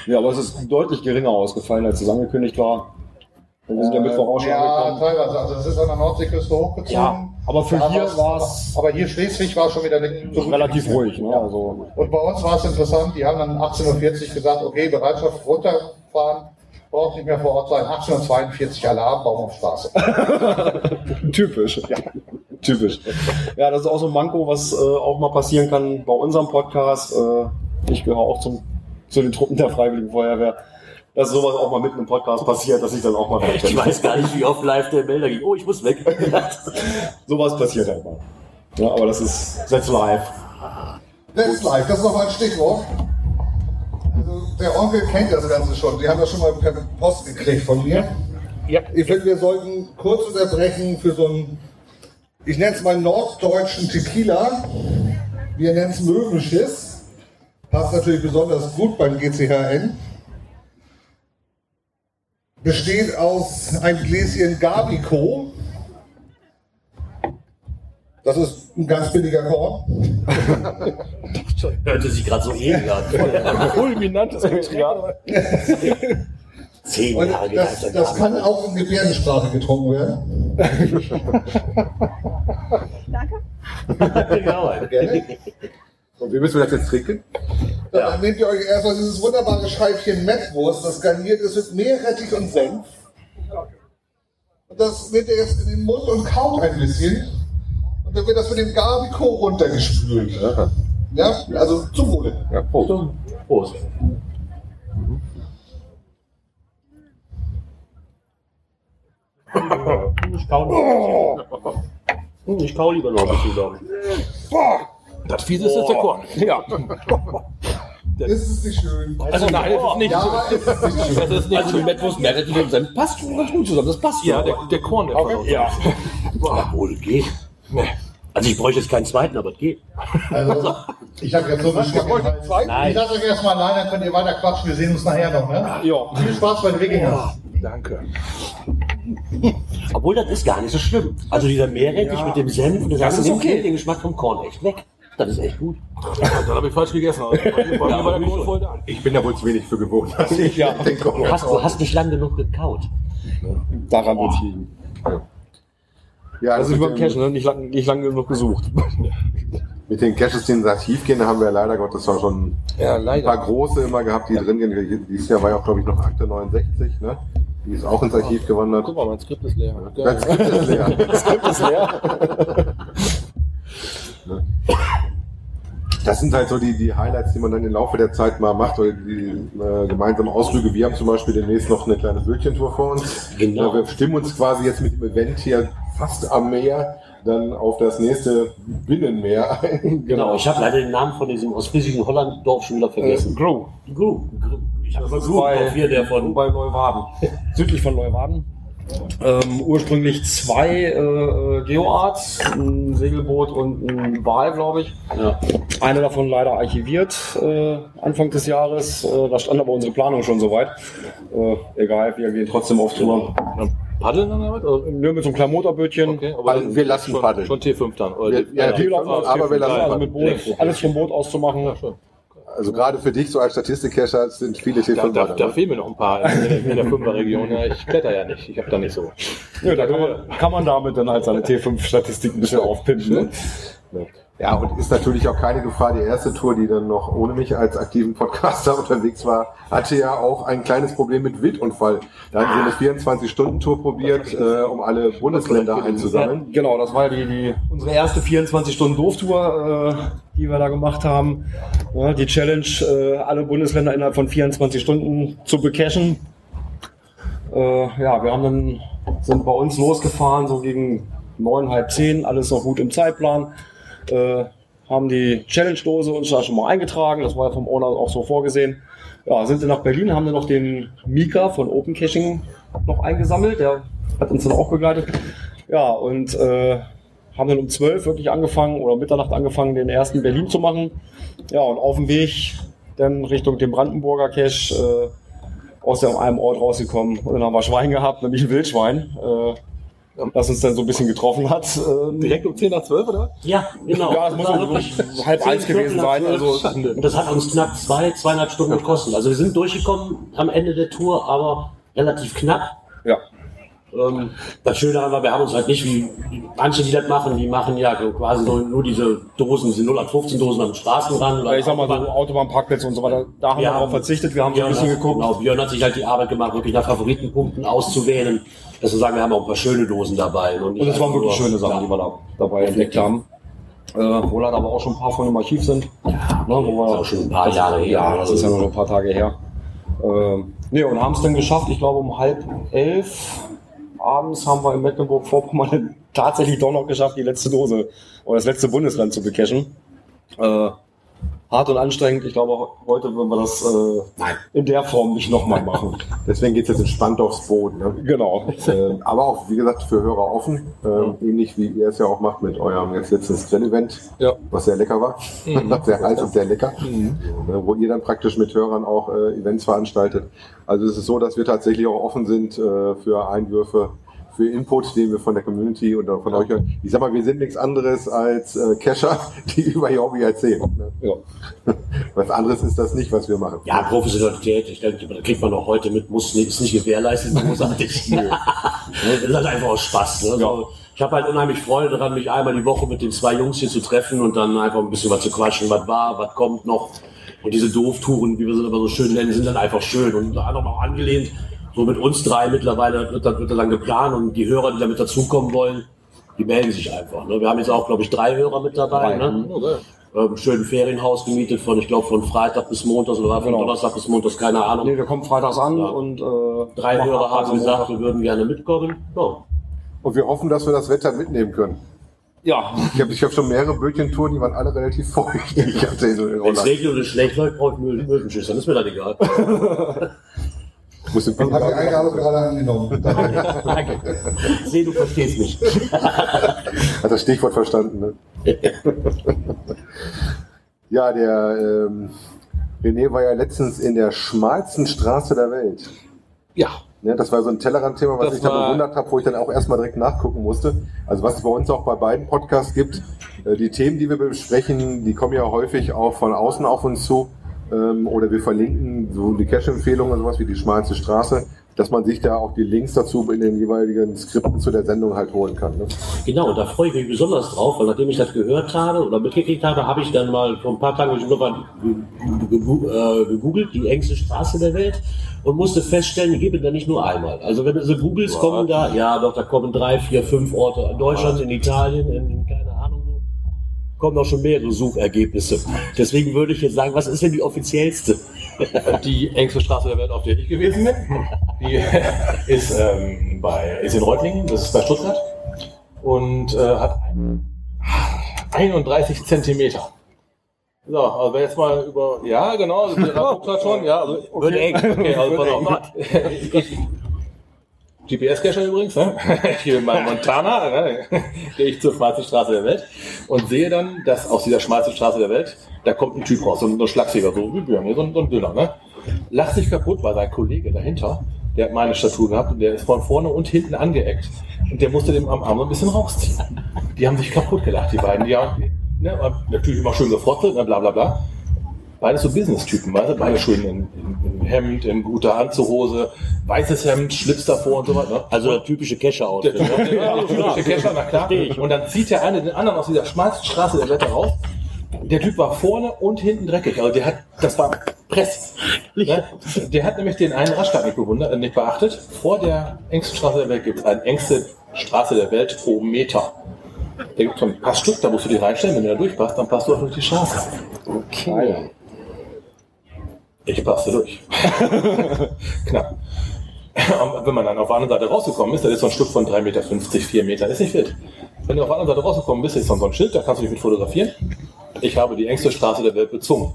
Ja, aber es ist deutlich geringer ausgefallen, als es angekündigt war. Wir sind ja Mittwoch auch schon ja, teilweise. Also das ist an der Nordseeküste hochgezogen. Ja, aber für hier war's- war's- Aber hier Schleswig war schon wieder so. Relativ ruhig. Ne? Also, Und bei uns war es interessant, die haben dann 18.40 Uhr gesagt, okay, Bereitschaft runterfahren, braucht nicht mehr vor Ort sein. 18.42 Uhr Alarm, Baum auf Straße. Typisch. Ja. Typisch. Ja, das ist auch so ein Manko, was äh, auch mal passieren kann bei unserem Podcast. Äh, ich gehöre auch zum, zu den Truppen der Freiwilligen Feuerwehr. Dass sowas auch mal mitten im Podcast passiert, dass ich dann auch mal Ich weiß gar nicht, wie oft live der Melder ging. Oh, ich muss weg. Sowas passiert halt mal. Ja, aber das ist That's live. That's live, das ist noch mal ein Stichwort. Also, der Onkel kennt das Ganze schon. Die haben das schon mal per Post gekriegt von mir. Ja. Ich finde, wir sollten kurz unterbrechen für so einen, ich nenne es mal norddeutschen Tequila. Wir nennen es Möwenschiss. Passt natürlich besonders gut beim GCHN. Besteht aus einem Gläschen Gabico. Das ist ein ganz billiger Korn. Hörte sich gerade so ähnlich an. Fulminantes Getränk. Zehn Und Jahre das, das kann auch in Gebärdensprache getrunken werden. genau. Gerne. Und wie müssen wir das jetzt trinken? Dann nehmt ihr euch erstmal dieses wunderbare Scheibchen Mettwurst, das garniert ist mit Meerrettich und Senf. Und das nehmt ihr jetzt in den Mund und kaut ein bisschen. Und dann wird das mit dem Gabico runtergespült. Ja, also zum Wohle. Ja, Prost. Prost. Ich kau, Hm, ich kau lieber noch ein bisschen, glaube ich. Das Fiese ist jetzt der Korn. Ja. Ist es nicht schön? Also nein, das ist nicht Ja, ist es nicht schön. Das ist nicht Also die Mettwurst, Meerrettich und Senf passt schon ganz gut zusammen. Das passt Ja, der, der Korn, der uns. Ja. Obwohl, geht. Also ich bräuchte jetzt keinen zweiten, aber es geht. Also, ich habe jetzt so einen Geschmack im Hals. Nein. Ich lasse euch erstmal allein, dann könnt ihr weiter quatschen. Wir sehen uns nachher noch. Ne? Ja. Viel Spaß bei den Wikingers. Danke. Obwohl, das ist gar nicht so schlimm. Also dieser Meerrettich mit dem Senf, das, Das ist nimmt okay. den Geschmack vom Korn echt weg. Das ist echt gut. Dann habe ich falsch gegessen. Also, da. Ich bin da wohl zu wenig für gewohnt. dass ich Ja. den Korn Du hast, du hast nicht lang genug gekaut. Daran wird es liegen. Ja, Also also wie beim mit, Cash, ne? nicht lange nicht lang genug gesucht. mit den Caches, die ins Archiv gehen, haben wir leider Gottes auch schon Ja, ein paar große immer gehabt, die drin gehen. Dieses Jahr war ja auch, glaube ich, noch Akte 69, ne? Die ist auch ins Archiv gewandert. Guck mal, mein Skript ist leer. Das gibt es leer. Das Skript ist leer. Das sind halt so die, die Highlights, die man dann im Laufe der Zeit mal macht, oder die äh, gemeinsamen Ausflüge. Wir haben zum Beispiel demnächst noch eine kleine Bötchentour vor uns. Genau. Ja, wir stimmen uns quasi jetzt mit dem Event hier fast am Meer dann auf das nächste Binnenmeer ein. Genau, ich habe leider den Namen von diesem ostfriesischen Hollanddorf schon wieder vergessen. Grow. Gru. Gru. Ich habe Das Gru bei- hier, der von bei Neuwaden. Südlich von Neuwaden. Ähm, ursprünglich zwei äh, Geoarts, ein Segelboot und ein Wal, glaube ich. Ja. Eine davon leider archiviert äh, Anfang des Jahres. Äh, da stand aber unsere Planung schon soweit. Äh, egal, wir gehen trotzdem auf Tour. Paddeln dann damit? Oder? Nur mit so einem kleinen Motorbötchen. Okay, aber Also wir lassen schon, paddeln. Schon T5 dann. Oder Wir- ja, Die T5, laufen alles aber wir T5, lassen also paddeln. mit Boot, alles vom Boot aus zu machen. Ja. Also gerade für dich so als Statistikcacher sind viele Da, T5 da, da, da ne? fehlen mir noch ein paar in der, in der Fünferregion. Ja, ich kletter ja nicht. Ich habe da nicht so. Ja, da kann man, kann man damit dann halt seine T5-Statistik ein bisschen aufpimpen. Ne? Ja, und ist natürlich auch keine Gefahr. Die erste Tour, die dann noch ohne mich als aktiven Podcaster unterwegs war, hatte ja auch ein kleines Problem mit Wildunfall. Da haben sie eine 24-Stunden-Tour probiert, äh, um alle Bundesländer einzusammeln. Genau, das war die, die unsere erste 24-Stunden-Dorftour, äh, die wir da gemacht haben. Ja, die Challenge, äh, alle Bundesländer innerhalb von 24 Stunden zu becachen. Äh, ja, wir haben dann, sind bei uns losgefahren, so gegen neun, halb zehn, alles noch gut im Zeitplan. Äh, haben die Challenge-Dose uns da schon mal eingetragen, das war ja vom Owner auch so vorgesehen. Ja, sind dann nach Berlin, haben dann noch den Mika von Open Caching noch eingesammelt, der hat uns dann auch begleitet. Ja, und äh, haben dann um 12 wirklich angefangen oder Mitternacht angefangen, den ersten Berlin zu machen. Ja, und auf dem Weg dann Richtung dem Brandenburger Cache äh, aus einem Ort rausgekommen. Und dann haben wir Schwein gehabt, nämlich ein Wildschwein, äh, das uns dann so ein bisschen getroffen hat. Ähm, Direkt um 10 nach 12, oder? Ja, genau. Ja, es muss wirklich halb eins gewesen sein, also- Und das hat uns knapp zwei, zweieinhalb Stunden gekostet. Also wir sind durchgekommen am Ende der Tour, aber relativ knapp. ja. Ähm, das Schöne daran war, wir haben uns halt nicht wie manche, die das machen, die machen ja quasi nur, nur diese Dosen, diese 0815 Dosen am Straßenrand. Ja, ich sag mal so Autobahnparkplätze und so weiter, da haben wir Ja. darauf verzichtet, wir haben so ein Björn bisschen hat, geguckt. Genau, Björn hat sich halt die Arbeit gemacht, wirklich nach Favoritenpunkten auszuwählen. Dass wir sagen, wir haben auch ein paar schöne Dosen dabei. Und, Und es waren wirklich nur- schöne Sachen, ja. die wir da dabei entdeckt haben. Äh, wohl hat aber auch schon ein paar von im Archiv sind. Ja, ne, wo wir, auch schon ein paar Jahre her. Ja, das ist ja nur noch ein paar Tage her. Ähm, nee, und haben es dann geschafft, ich glaube um halb elf abends haben wir in Mecklenburg-Vorpommern tatsächlich doch noch geschafft, die letzte Dose oder das letzte Bundesland zu becachen. Äh, hart und anstrengend. Ich glaube, heute würden wir das äh, in der Form nicht nochmal machen. Deswegen geht es jetzt entspannt aufs Boot. Ne? genau. Ähm, aber auch, wie gesagt, für Hörer offen. Ähm, ähnlich wie ihr es ja auch macht mit eurem jetzt letztes Grill-Event, Ja. was sehr lecker war. sehr heiß und sehr lecker. Äh, wo ihr dann praktisch mit Hörern auch äh, Events veranstaltet. Also es ist so, dass wir tatsächlich auch offen sind äh, für Einwürfe, für Input, den wir von der Community und von euch hören. Ich sag mal, wir sind nichts anderes als äh, Cacher, die über ihr Hobby erzählen. Ne? Ja. Was anderes ist das nicht, was wir machen. Ja, Professionalität, ich denke, da kriegt man auch heute mit, muss nicht, ist nicht gewährleistet, großartig. das ist halt einfach auch Spaß. Ne? Also, Ich habe halt unheimlich Freude daran, mich einmal die Woche mit den zwei Jungs hier zu treffen und dann einfach ein bisschen was zu quatschen, was war, was kommt noch. Und diese Dooftouren, wie wir sie immer so schön nennen, sind dann einfach schön und unter anderem auch angelehnt. So mit uns drei mittlerweile wird, das- wird dann geplant und die Hörer, die damit dazukommen wollen, die melden sich einfach. Ne? Wir haben jetzt auch, glaube ich, drei Hörer mit dabei. Ne? Ähm, schön Ferienhaus gemietet von, ich glaube, von Freitag bis Montag oder von Genau. Donnerstag bis Montag, keine Ahnung. Nee, wir kommen freitags an Ja. und äh, Drei Hörer haben gesagt, Montag. wir würden gerne mitkommen. Ja. Und wir hoffen, dass wir das Wetter mitnehmen können. Ja, Ich habe ich hab schon mehrere Bötchentouren, die waren alle relativ feucht. Ich Wenn es regnet und es schlecht läuft, brauche ich Möwenschüsse, dann ist mir das egal. Muss Ich habe die Eingabe gerade angenommen. Danke. Ich sehe, du verstehst mich. Hat das Stichwort verstanden, ne? ja, der ähm, René war ja letztens in der schmalsten Straße der Welt. Ja. Ne, das war so ein Tellerrand-Thema, was Das ich da bewundert habe, wo ich dann auch erstmal direkt nachgucken musste. Also was es bei uns auch bei beiden Podcasts gibt, äh, die Themen, die wir besprechen, die kommen ja häufig auch von außen auf uns zu. Ähm, oder wir verlinken so die Cache-Empfehlungen und sowas wie die schmalste Straße, dass man sich da auch die Links dazu in den jeweiligen Skripten zu der Sendung halt holen kann. Ne? Genau, und da freue ich mich besonders drauf, weil nachdem ich das gehört habe oder mitgekriegt habe, habe ich dann mal vor ein paar Tagen nochmal äh, gegoogelt, die engste Straße der Welt, und musste feststellen, die gibt es da nicht nur einmal. Also wenn du so googelst, kommen da, ja doch, da kommen drei, vier, fünf Orte in Deutschland, in Italien, in, in keine kommen auch schon mehrere Suchergebnisse. Deswegen würde ich jetzt sagen, was ist denn die offiziellste? Die engste Straße der Welt, auf der ich gewesen bin, die ist, ähm, bei, ist in Reutlingen, das ist bei Stuttgart und äh, hat ein- 31 Zentimeter. So, also wenn jetzt mal über, ja genau, also der guckt halt schon, ja, also, Wird eng. okay, also pass auf. Ich, GPS-Cacher übrigens, ne? gehe in Montana, ne? gehe ich zur schmalsten Straße der Welt und sehe dann, dass aus dieser schmalsten Straße der Welt, da kommt ein Typ raus, so ein, so ein Schlagsäger, so wie Björn, hier, so ein, so ein Dünner, ne? lacht sich kaputt, weil sein Kollege dahinter, der hat meine Statur gehabt und der ist von vorne und hinten angeeckt und der musste dem am Arm so ein bisschen rausziehen. Die haben sich kaputt gelacht, die beiden, die haben, ne? natürlich immer schön gefrotzelt, ne? bla bla bla. Beides so Business-Typen, weißt du? Beide schön in, in, in Hemd, in guter Anzughose, weißes Hemd, Schlips davor und so weiter. Ne? Also der typische Der Kescher-Outfit. typische, ja, der typische Kescher, na klar. Und dann zieht der eine den anderen aus dieser schmalsten Straße der Welt raus. Der Typ war vorne und hinten dreckig. Also der hat, das war Press. Ne? Der hat nämlich den einen Raststand nicht bewundert, äh, nicht beachtet. Vor der engsten Straße der Welt gibt es eine engste Straße der Welt pro Meter. Da gibt es so ein Passstück, da musst du die reinstellen. Wenn du da durchpasst, dann passt du auch durch die Straße. okay. Ich passte durch. Knapp. Und wenn man dann auf der anderen Seite rausgekommen ist, dann ist so ein Stück von 3,50 Meter, 4 Meter, ist nicht wild. Wenn du auf der anderen Seite rausgekommen bist, ist dann so ein Schild, da kannst du dich mit fotografieren. Ich habe die engste Straße der Welt bezwungen.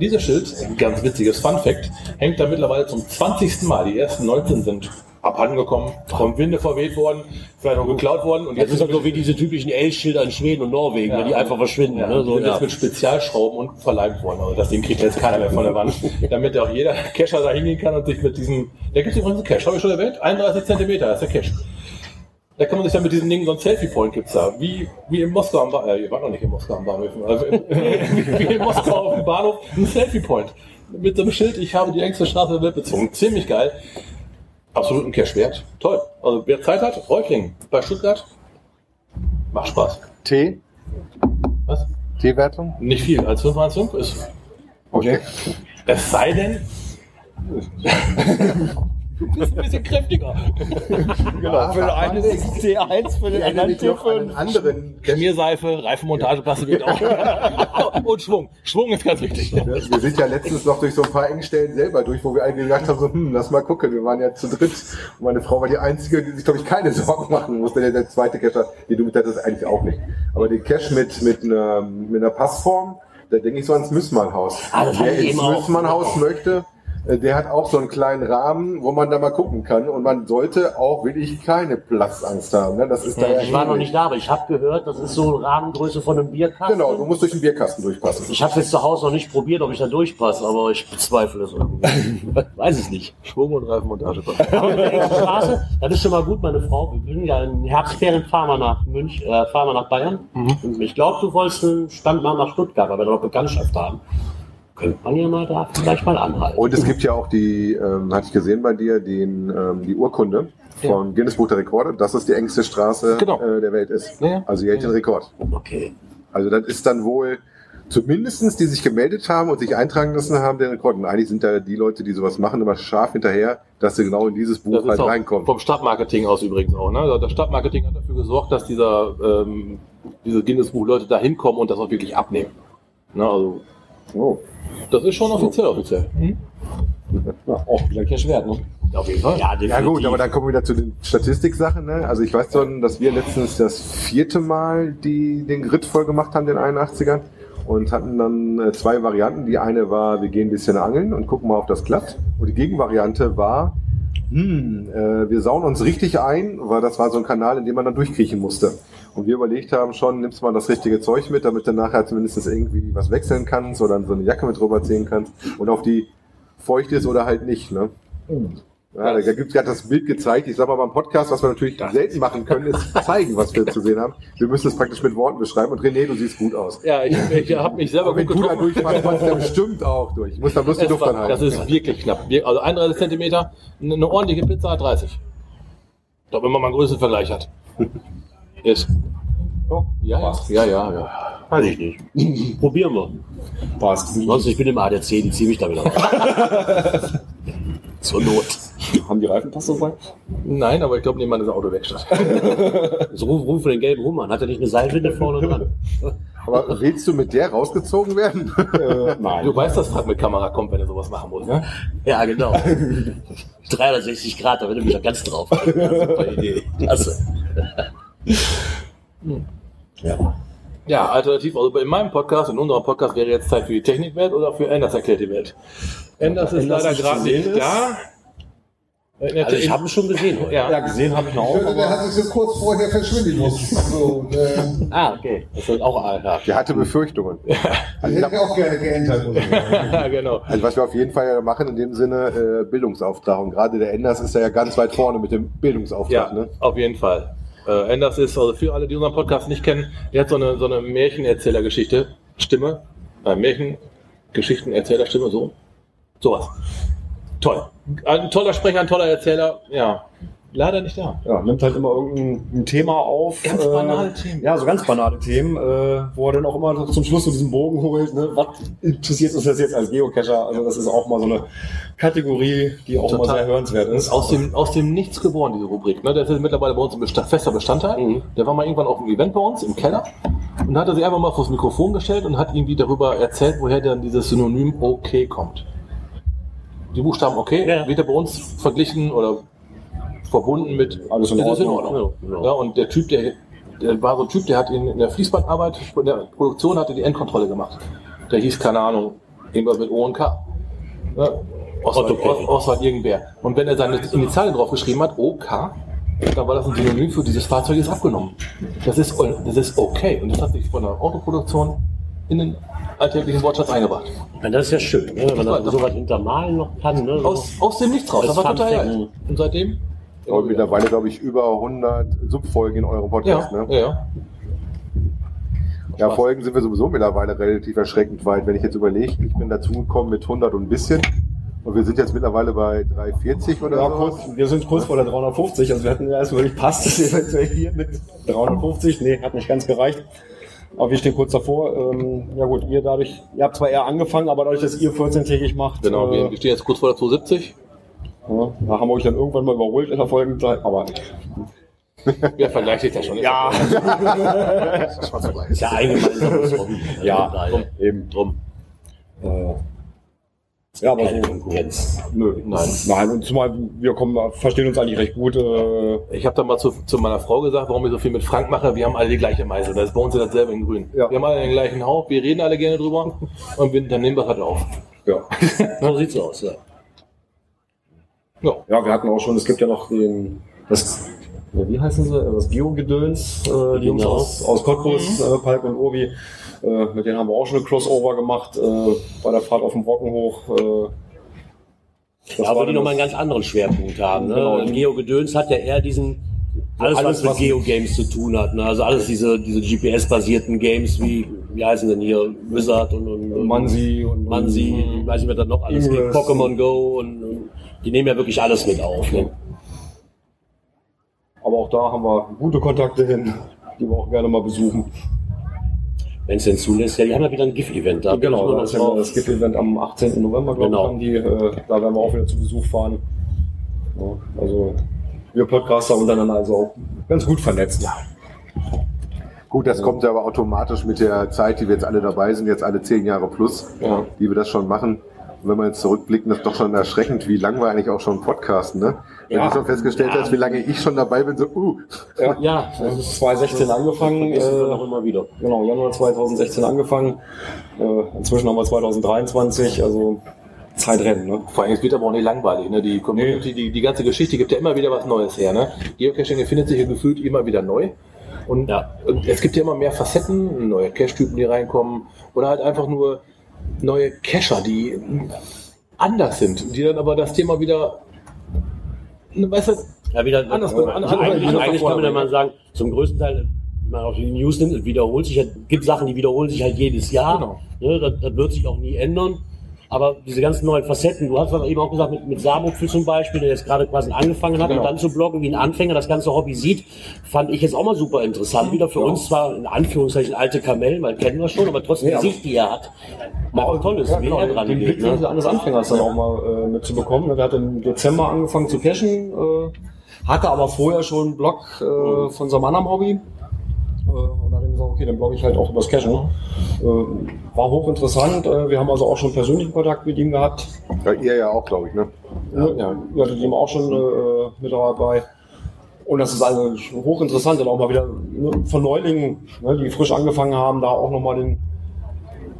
Dieses Schild, ein ganz witziges Fun Fact, hängt da mittlerweile zum 20. Mal. Die ersten 19 sind abhanden gekommen, vom Winde verweht worden, vielleicht auch geklaut worden. Und Das ist doch so wie diese typischen L-Schilder in Schweden und Norwegen, Ja. die einfach verschwinden. Ja, ne? so, sind ja. jetzt mit Spezialschrauben und verleimt worden. Also das Ding kriegt jetzt keiner mehr von der Wand. damit auch jeder Cacher da hingehen kann und sich mit diesem. Da gibt es übrigens einen Cache, habe ich schon erwähnt? 31 Zentimeter ist der Cache. Da kann man sich dann mit diesem Ding so ein Selfie-Point gibt's da. Wie, wie in Moskau am Bahnhof. Äh, ihr wart noch nicht in Moskau am Bahnhof. Also in, wie, wie in Moskau auf dem Bahnhof. Ein Selfie-Point. Mit so einem Schild, ich habe die engste Straße der Welt bezogen. Ziemlich geil. Ist, absoluten Cashwert. Toll. Also wer Zeit hat, Reutlingen bei Stuttgart. Macht Spaß. T? Was? T-Wertung? Nicht viel. Als 5 1 5 ist. Okay. Es sei denn. du bist ein bisschen kräftiger. Genau, für den einen ist es C1, für den anderen T5. anderen Schmierseife, Reifenmontageplatte geht auch. Und Schwung. Schwung ist ganz wichtig. Wir sind ja letztens noch durch so ein paar Engstellen selber durch, wo wir eigentlich gesagt haben, so, hm, lass mal gucken. Wir waren ja zu dritt. Und meine Frau war die Einzige, die sich, glaube ich, keine Sorgen machen musste. Der, der zweite Cacher, die du mit hattest, eigentlich auch nicht. Aber den Cache mit, mit, einer, mit einer Passform, da denke ich so ans Müssmannhaus. Ah, Wer ins. Müssmannhaus möchte, der hat auch so einen kleinen Rahmen, wo man da mal gucken kann. Und man sollte auch wirklich keine Platzangst haben. Ne? Das ist da ja Ich war noch nicht da, aber ich habe gehört, das ist so Rahmengröße von einem Bierkasten. Genau, du musst durch den Bierkasten durchpassen. Ich habe jetzt zu Hause noch nicht probiert, ob ich da durchpasse, aber ich bezweifle es irgendwie. Weiß es nicht. Schwung und Reifenmontageplatte. Aber in der englischen Straße, das ist schon mal gut, meine Frau. Wir sind ja in Herbstferien, fahren wir nach München, äh, fahren wir nach Bayern. Und ich glaube, du wolltest einen Stand mal nach Stuttgart, weil wir da noch Bekanntschaft haben. Könnte man ja mal da vielleicht mal anhalten. Und es gibt ja auch die, ähm, hatte ich gesehen bei dir, den, ähm, die Urkunde von Guinness Buch der Rekorde, dass es die engste Straße Genau. äh, der Welt ist. Ja. Also die hält den Rekord. Okay. Also das ist dann wohl zumindestens die sich gemeldet haben und sich eintragen lassen haben, der Rekord. Und eigentlich sind da die Leute, die sowas machen, immer scharf hinterher, dass sie genau in dieses Buch halt reinkommen. vom Stadtmarketing aus übrigens auch. Ne? Das Stadtmarketing hat dafür gesorgt, dass dieser, ähm, diese Guinness-Buch-Leute da hinkommen und das auch wirklich abnehmen. Ne? Also, Oh. das ist schon offiziell, offiziell. Ja, auch wieder Cash wert, ne? Auf jeden Fall. Ja, definitiv. Ja gut, aber dann kommen wir wieder zu den Statistiksachen. Ne? Also ich weiß schon, dass wir letztens das vierte Mal die, den Grid voll gemacht haben, den 81er. Und hatten dann äh, zwei Varianten. Die eine war, wir gehen ein bisschen angeln und gucken mal, ob das klappt. Und die Gegenvariante war, hm, äh, wir sauen uns richtig ein, weil das war so ein Kanal, in dem man dann durchkriechen musste. Und wir überlegt haben schon, nimmst mal das richtige Zeug mit, damit du nachher zumindest irgendwie was wechseln kannst oder so eine Jacke mit rüberziehen kannst. Und auf die feucht ist oder halt nicht. Ne? Ja, da gibt es gerade das Bild gezeigt. Ich sag mal beim Podcast, was wir natürlich selten machen können, ist zeigen, was wir zu sehen haben. Wir müssen es praktisch mit Worten beschreiben. Und René, du siehst gut aus. Ja, ich, ich habe mich selber Aber wenn gut du da getroffen. durchfährst, fährst du bestimmt auch durch. Ich muss da bloß die Luft anhalten. das ist wirklich knapp. Also 31 Zentimeter, eine ordentliche Pizza hat 30. Ich glaube, wenn man mal einen Größenvergleich hat. Ist. Ja, Ja, ja, passt. ja, ja, ja. Weiß ich nicht. Probieren wir. Passt. Sonst, ich bin im ADC, die ziehe mich da wieder raus. Zur Not. Haben die Reifenpasse dabei? Nein, aber ich glaube, nebenan ist eine Autowerkstatt. So ruf, ruf den gelben Rum an. Hat er nicht eine Seilwinde vorne dran? Aber willst du mit der rausgezogen werden? Äh, nein. Du weißt, dass Frank mit Kamera kommt, wenn er sowas machen muss. Ne? Ja, genau. 360 Grad, da ich mich ja ganz drauf. Super Idee. Klasse. Ja. Ja, alternativ, also in meinem Podcast, in unserem Podcast wäre jetzt Zeit für die Technikwelt oder für Enders erklärte Welt. Enders ist Enders leider gerade nicht ist. da. Also ich habe ihn schon gesehen. heute. ja. Ja, gesehen habe ich noch Ich auch, hörte, der hat sich so kurz vorher verschwinden müssen. So, äh, Ah, okay. Das ist auch ja. Der hatte Befürchtungen. die hätte ich auch gerne ich sagen. ja, genau. Also was wir auf jeden Fall ja machen in dem Sinne, äh, Bildungsauftrag. Und gerade der Enders ist ja ganz weit vorne mit dem Bildungsauftrag. Ja, Ne? auf jeden Fall. Äh, Enders ist, also für alle, die unseren Podcast nicht kennen, der hat so eine, so eine Märchenerzählergeschichte, Stimme, äh, Märchengeschichtenerzählerstimme, so. Sowas. Toll. Ein toller Sprecher, ein toller Erzähler, ja. Leider nicht da. ja, nimmt halt immer irgendein ein Thema auf. Ganz banale Themen. Ja, so ganz banale Themen, äh, wo er dann auch immer zum Schluss so diesen Bogen holt. Ne? Was interessiert uns das jetzt als Geocacher? Also das ist auch mal so eine Kategorie, die auch Total. mal sehr hörenswert ist. Aus dem, aus dem Nichts geboren, diese Rubrik. Ne? Der ist mittlerweile bei uns ein Besta- fester Bestandteil. Mhm. Der war mal irgendwann auf einem Event bei uns im Keller und hat er sich einfach mal vors Mikrofon gestellt und hat irgendwie darüber erzählt, woher dann dieses Synonym OK kommt. Die Buchstaben OK Ja. wird er bei uns verglichen oder verbunden mit Alles in Das ist Ordnung. Ja, genau. Ja, und der Typ, der, der war so ein Typ, der hat in, in der Fließbandarbeit, in der Produktion hat er die Endkontrolle gemacht. Der hieß, keine Ahnung, irgendwas mit O und K. Ja, Oswald, Otto Kelly. Os- Oswald irgendwer. Und wenn er seine Initialien draufgeschrieben hat, OK, dann war das ein Synonym für dieses Fahrzeug ist abgenommen. Das ist, das ist okay. Und das hat sich von der Autoproduktion in den alltäglichen Wortschatz eingebracht. Ja, Das ist ja schön, ne? wenn man so was hintermalen noch kann. Ne? Aus, aus dem Nichts raus. Das war total geil. Und seitdem? Und mittlerweile, glaube ich, über 100 Subfolgen in eurem Podcast. Ja, Ne? ja, ja. Ja, Folgen sind wir sowieso mittlerweile relativ erschreckend weit. Wenn ich jetzt überlege, ich bin dazugekommen mit 100 und ein bisschen. Und wir sind jetzt mittlerweile bei 340 oder Ja, so. kurz, wir sind kurz vor der 350, also wir hatten ja erst wirklich passt es eventuell hier mit 350. Nee, hat nicht ganz gereicht. Aber wir stehen kurz davor. Ähm, ja gut, ihr dadurch, ihr habt zwar eher angefangen, aber dadurch, dass ihr 14-tägig macht, Genau, wir, äh, wir stehen jetzt kurz vor der 270. ja, da haben wir euch dann irgendwann mal überholt in der Folgenzeit. Aber Wer vergleicht sich da schon? ja, Ist ja ein gemeinsames Hobby. Ja, daher. eben. Drum. äh, ja, aber Keine so, Konkurrenz. nö, Nein. nein, und zumal wir kommen, verstehen uns eigentlich recht gut. Äh, Ich habe da mal zu, zu meiner Frau gesagt, warum ich so viel mit Frank mache. Wir haben alle die gleiche Meißel. Das ist bei uns ja dasselbe in Grün. Ja. Wir haben alle den gleichen Hauch, wir reden alle gerne drüber und wir, dann nehmen wir halt auf. ja. So sieht's aus, ja. Ja. Ja, wir hatten auch schon, es gibt ja noch den, das, wie heißen sie, das Geo-Gedöns, äh, die Jungs Genau. aus, aus Cottbus, äh, Palk und Obi, äh, mit denen haben wir auch schon eine Crossover gemacht, äh, bei der Fahrt auf dem Brocken hoch. Äh, das Ja, aber die nochmal einen ganz anderen Schwerpunkt haben. Ne? Genau. Geo Gedöns hat ja eher diesen, alles, alles, was mit Geo-Games zu tun hat. Ne? Also alles diese, diese GPS-basierten Games wie, wie heißen denn hier, Wizard und, und, und Mansi und Mansi, ich weiß nicht, wer da noch alles gibt. Pokémon Go und, und die nehmen ja wirklich alles mit auf. Ne? Aber auch da haben wir gute Kontakte hin, die wir auch gerne mal besuchen. Wenn es denn zulässt. Ja, die haben ja wieder ein GIF-Event da. Genau, da ist ja das GIF-Event am 18. November, glaube Genau. ich, die. Äh, da werden wir auch wieder zu Besuch fahren. Ja, also wir Podcaster untereinander also auch ganz gut vernetzt. Gut, das kommt ja aber automatisch mit der Zeit, die wir jetzt alle dabei sind, jetzt alle zehn Jahre plus, Ja. die wir das schon machen. Und wenn man jetzt zurückblickt, das ist doch schon erschreckend, wie lang wir eigentlich auch schon podcasten, ne? Wenn Ja. du schon festgestellt hast, wie lange ich schon dabei bin, so, uh, Ja, Das ist 2016 angefangen. vergessen wir noch Äh, immer wieder. genau, Januar 2016 angefangen. Äh, inzwischen haben wir 2023, also Zeitrennen. Ne? Vor allem, es wird aber auch nicht langweilig. Ne? Die Community, die, die ganze Geschichte gibt ja immer wieder was Neues her. Ne? Geocaching erfindet sich ja gefühlt immer wieder neu. Und, Ja. und es gibt ja immer mehr Facetten, neue Cache-Typen, die reinkommen. Oder halt einfach nur neue Cacher, die anders sind. Die dann aber das Thema wieder, weißt du, Ja, wieder, Anders- ja, anders- eigentlich, eigentlich kann man ja mal sagen, zum größten Teil, wenn man auf die News nimmt, es wiederholt sich, es gibt Sachen, die wiederholen sich halt jedes Jahr. Genau. Ne, das, das wird sich auch nie ändern. Aber diese ganzen neuen Facetten, du hast was eben auch gesagt, mit, mit Samupfel zum Beispiel, der jetzt gerade quasi angefangen hat Genau. und dann zu bloggen, wie ein Anfänger das ganze Hobby sieht, fand ich jetzt auch mal super interessant. Wieder für uns zwar in Anführungszeichen alte Kamellen, weil kennen wir schon, aber trotzdem Ja, die Sicht, die er hat, mal auch toll ist, Ja, wie genau, er den dran geht. Blickwinkel Ne? eines Anfängers dann auch mal äh, mitzubekommen. Er hat im Dezember angefangen zu cashen, äh, hatte aber vorher schon einen Blog äh, von seinem anderen Hobby. Gesagt, okay, dann blogge ich halt auch über das Cashen. Äh, war hochinteressant. Äh, wir haben also auch schon persönlichen Kontakt mit ihm gehabt. ja, ihr ja auch, glaube ich, ne? Ja, ja. Wir hatten ihm auch schon äh, mit dabei. Und das ist also hochinteressant, dann auch mal wieder ne, von Neulingen, ne, die frisch angefangen haben, da auch nochmal den,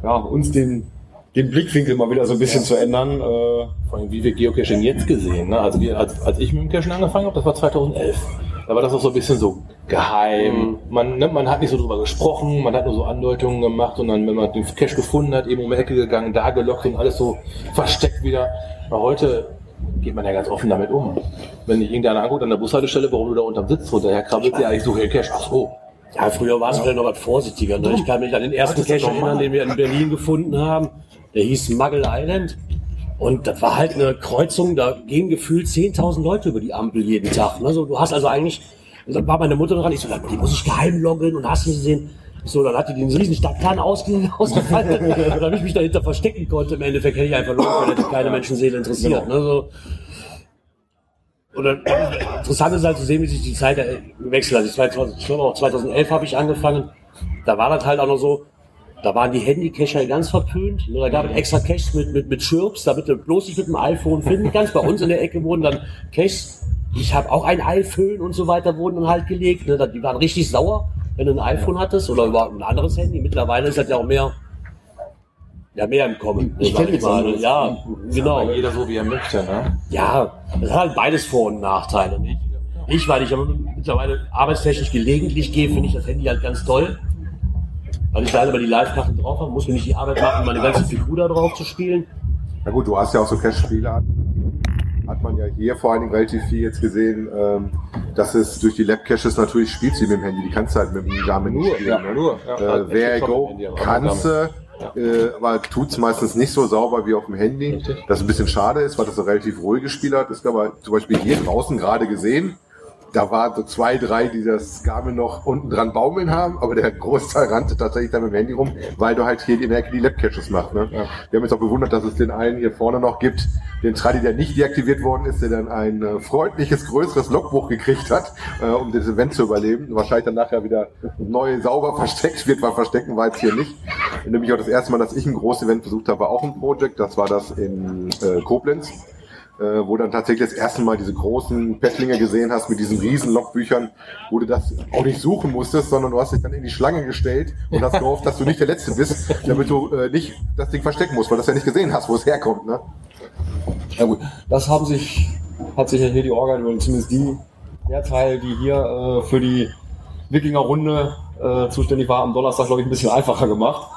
ja, uns den, den Blickwinkel mal wieder so ein bisschen zu ändern. Äh, vor allem, wie wir Geocaching jetzt gesehen. Ne? Also wir, als, als ich mit dem Cachen angefangen habe, das war 2011. Da war das auch so ein bisschen so geheim. Man, ne, man hat nicht so drüber gesprochen, man hat nur so Andeutungen gemacht und dann, wenn man den Cache gefunden hat, eben um die Ecke gegangen, da gelockt und alles so versteckt wieder. Aber heute geht man ja ganz offen damit um. Wenn dich irgendeiner anguckt an der Bushaltestelle, warum du da unterm Sitz runterher krabbelst, ja, ich suche hier Cache. Ach so. Ja, früher war es vielleicht noch was vorsichtiger. Ne? Ich kann mich an den ersten Cache erinnern, den wir in Berlin gefunden haben. Der hieß Muggle Island. Und das war halt eine Kreuzung, da gehen gefühlt 10.000 Leute über die Ampel jeden Tag. Ne? So, du hast also eigentlich, da war meine Mutter dran, ich so, die muss ich geheim loggen und hast nicht gesehen. So, dann hat die den riesen Stadtplan ausge ausgefallen, damit ich mich dahinter verstecken konnte. Im Endeffekt hätte ich einfach loggen können, hätte keine Menschenseele interessiert. Ne? So, oder interessant ist halt zu sehen, wie sich die Zeit äh, gewechselt hat. Ich 2000, ich glaube auch 2011 habe ich angefangen. Da war das halt auch noch so, da waren die Handycacher ganz verpönt. Ne, Da gab es extra Caches mit, mit, mit Chirps, damit du bloß nicht mit dem iPhone finden kannst. Bei uns in der Ecke wurden dann Caches, ich habe auch ein iPhone und so weiter, wurden dann halt gelegt. Ne, Die waren richtig sauer, wenn du ein iPhone hattest oder überhaupt ein anderes Handy. Mittlerweile ist das ja auch mehr, ja, mehr im Kommen. Ich sag kenn nichts mal. Ja, genau. Aber jeder so, wie er möchte. Ne? Ja, das hat halt beides Vor- und Nachteile. Ich, ich weil ich aber mittlerweile arbeitstechnisch gelegentlich gehe, finde ich das Handy halt ganz toll. Weil ich da immer die Live-Karten drauf habe, muss mir nicht die Arbeit machen, meine ganze Figur da drauf zu spielen. Na gut, du hast ja auch so Cash-Spiele. Hat, hat man ja hier vor allen Dingen relativ viel jetzt gesehen, ähm, dass es durch die Lab-Caches natürlich spielst du mit dem Handy. Die kannst du halt mit dem Garmin nicht Nur, spielen. ja, ne? nur. Ja, Äh, schon Go kannst du, äh, aber tut's meistens nicht so sauber wie auf dem Handy. Das ein bisschen schade ist, weil das so relativ ruhiges Spiel hat. Ist aber zum Beispiel hier draußen gerade gesehen. Da waren so zwei, drei, die das Garmin noch unten dran baumeln haben, aber der Großteil rannte tatsächlich dann mit dem Handy rum, weil du halt hier in der Ecke die Lab-Caches machst. Ne? Wir haben jetzt auch bewundert, dass es den einen hier vorne noch gibt, den Tradi, der nicht deaktiviert worden ist, der dann ein äh, freundliches, größeres Logbuch gekriegt hat, äh, um das Event zu überleben. Wahrscheinlich dann nachher wieder neu sauber versteckt wird, weil verstecken war jetzt hier nicht. Nämlich auch das erste Mal, dass ich ein großes Event versucht habe, war auch ein Projekt. Das war das in äh, Koblenz äh, wo dann tatsächlich das erste Mal diese großen Pettlinge gesehen hast mit diesen riesen Logbüchern, wo du das auch nicht suchen musstest, sondern du hast dich dann in die Schlange gestellt und hast gehofft, dass du nicht der Letzte bist, damit du äh, nicht das Ding verstecken musst, weil du das ja nicht gesehen hast, wo es herkommt. Ne? Ja gut, das haben sich, hat sich ja hier die Orga, zumindest die, der Teil, die hier äh, für die Wikinger-Runde äh, zuständig war, am Donnerstag, glaube ich, ein bisschen einfacher gemacht.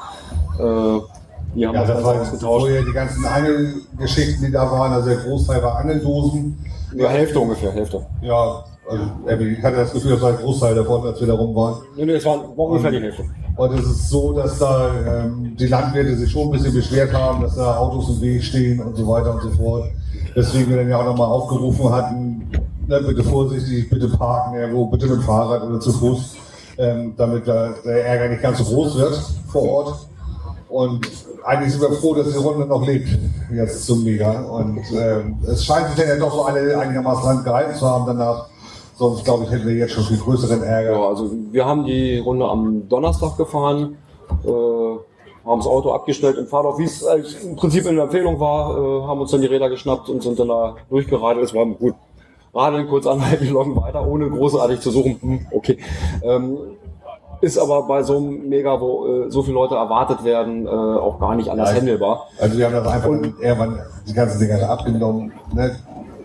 Die haben Ja, das war ausgetauscht. vorher die ganzen Angelgeschichten, die da waren. Also der Großteil war Angeldosen. Ja, Hälfte ungefähr, Hälfte. Ja, also ich hatte das Gefühl, das war ein Großteil davon, als wir da rum waren. Nee, nee, es war, ungefähr die Hälfte. Und es ist so, dass da ähm, die Landwirte sich schon ein bisschen beschwert haben, dass da Autos im Weg stehen und so weiter und so fort. Deswegen wir dann ja auch nochmal aufgerufen hatten, ne, bitte vorsichtig, bitte parken irgendwo, bitte mit dem Fahrrad oder zu Fuß, ähm, damit da der Ärger nicht ganz so groß wird vor Ort. Und eigentlich sind wir froh, dass die Runde noch lebt, jetzt zum Mega. Und ähm, es scheint sich dann ja doch so alle einigermaßen dran gehalten zu haben danach. Sonst, glaube ich, hätten wir jetzt schon viel größeren Ärger. Ja, also wir haben die Runde am Donnerstag gefahren, äh, haben das Auto abgestellt im Fahrdorf, wie es eigentlich im Prinzip in der Empfehlung war, äh, haben uns dann die Räder geschnappt und sind dann da durchgeradelt. Es war gut. Radeln, kurz anhalten, loggen weiter, ohne großartig zu suchen. Hm, okay. Ähm, ist aber bei so einem Mega, wo äh, so viele Leute erwartet werden, äh, auch gar nicht anders Ja, handelbar. Also wir haben das einfach dann irgendwann die ganzen Dinger abgenommen. Ne?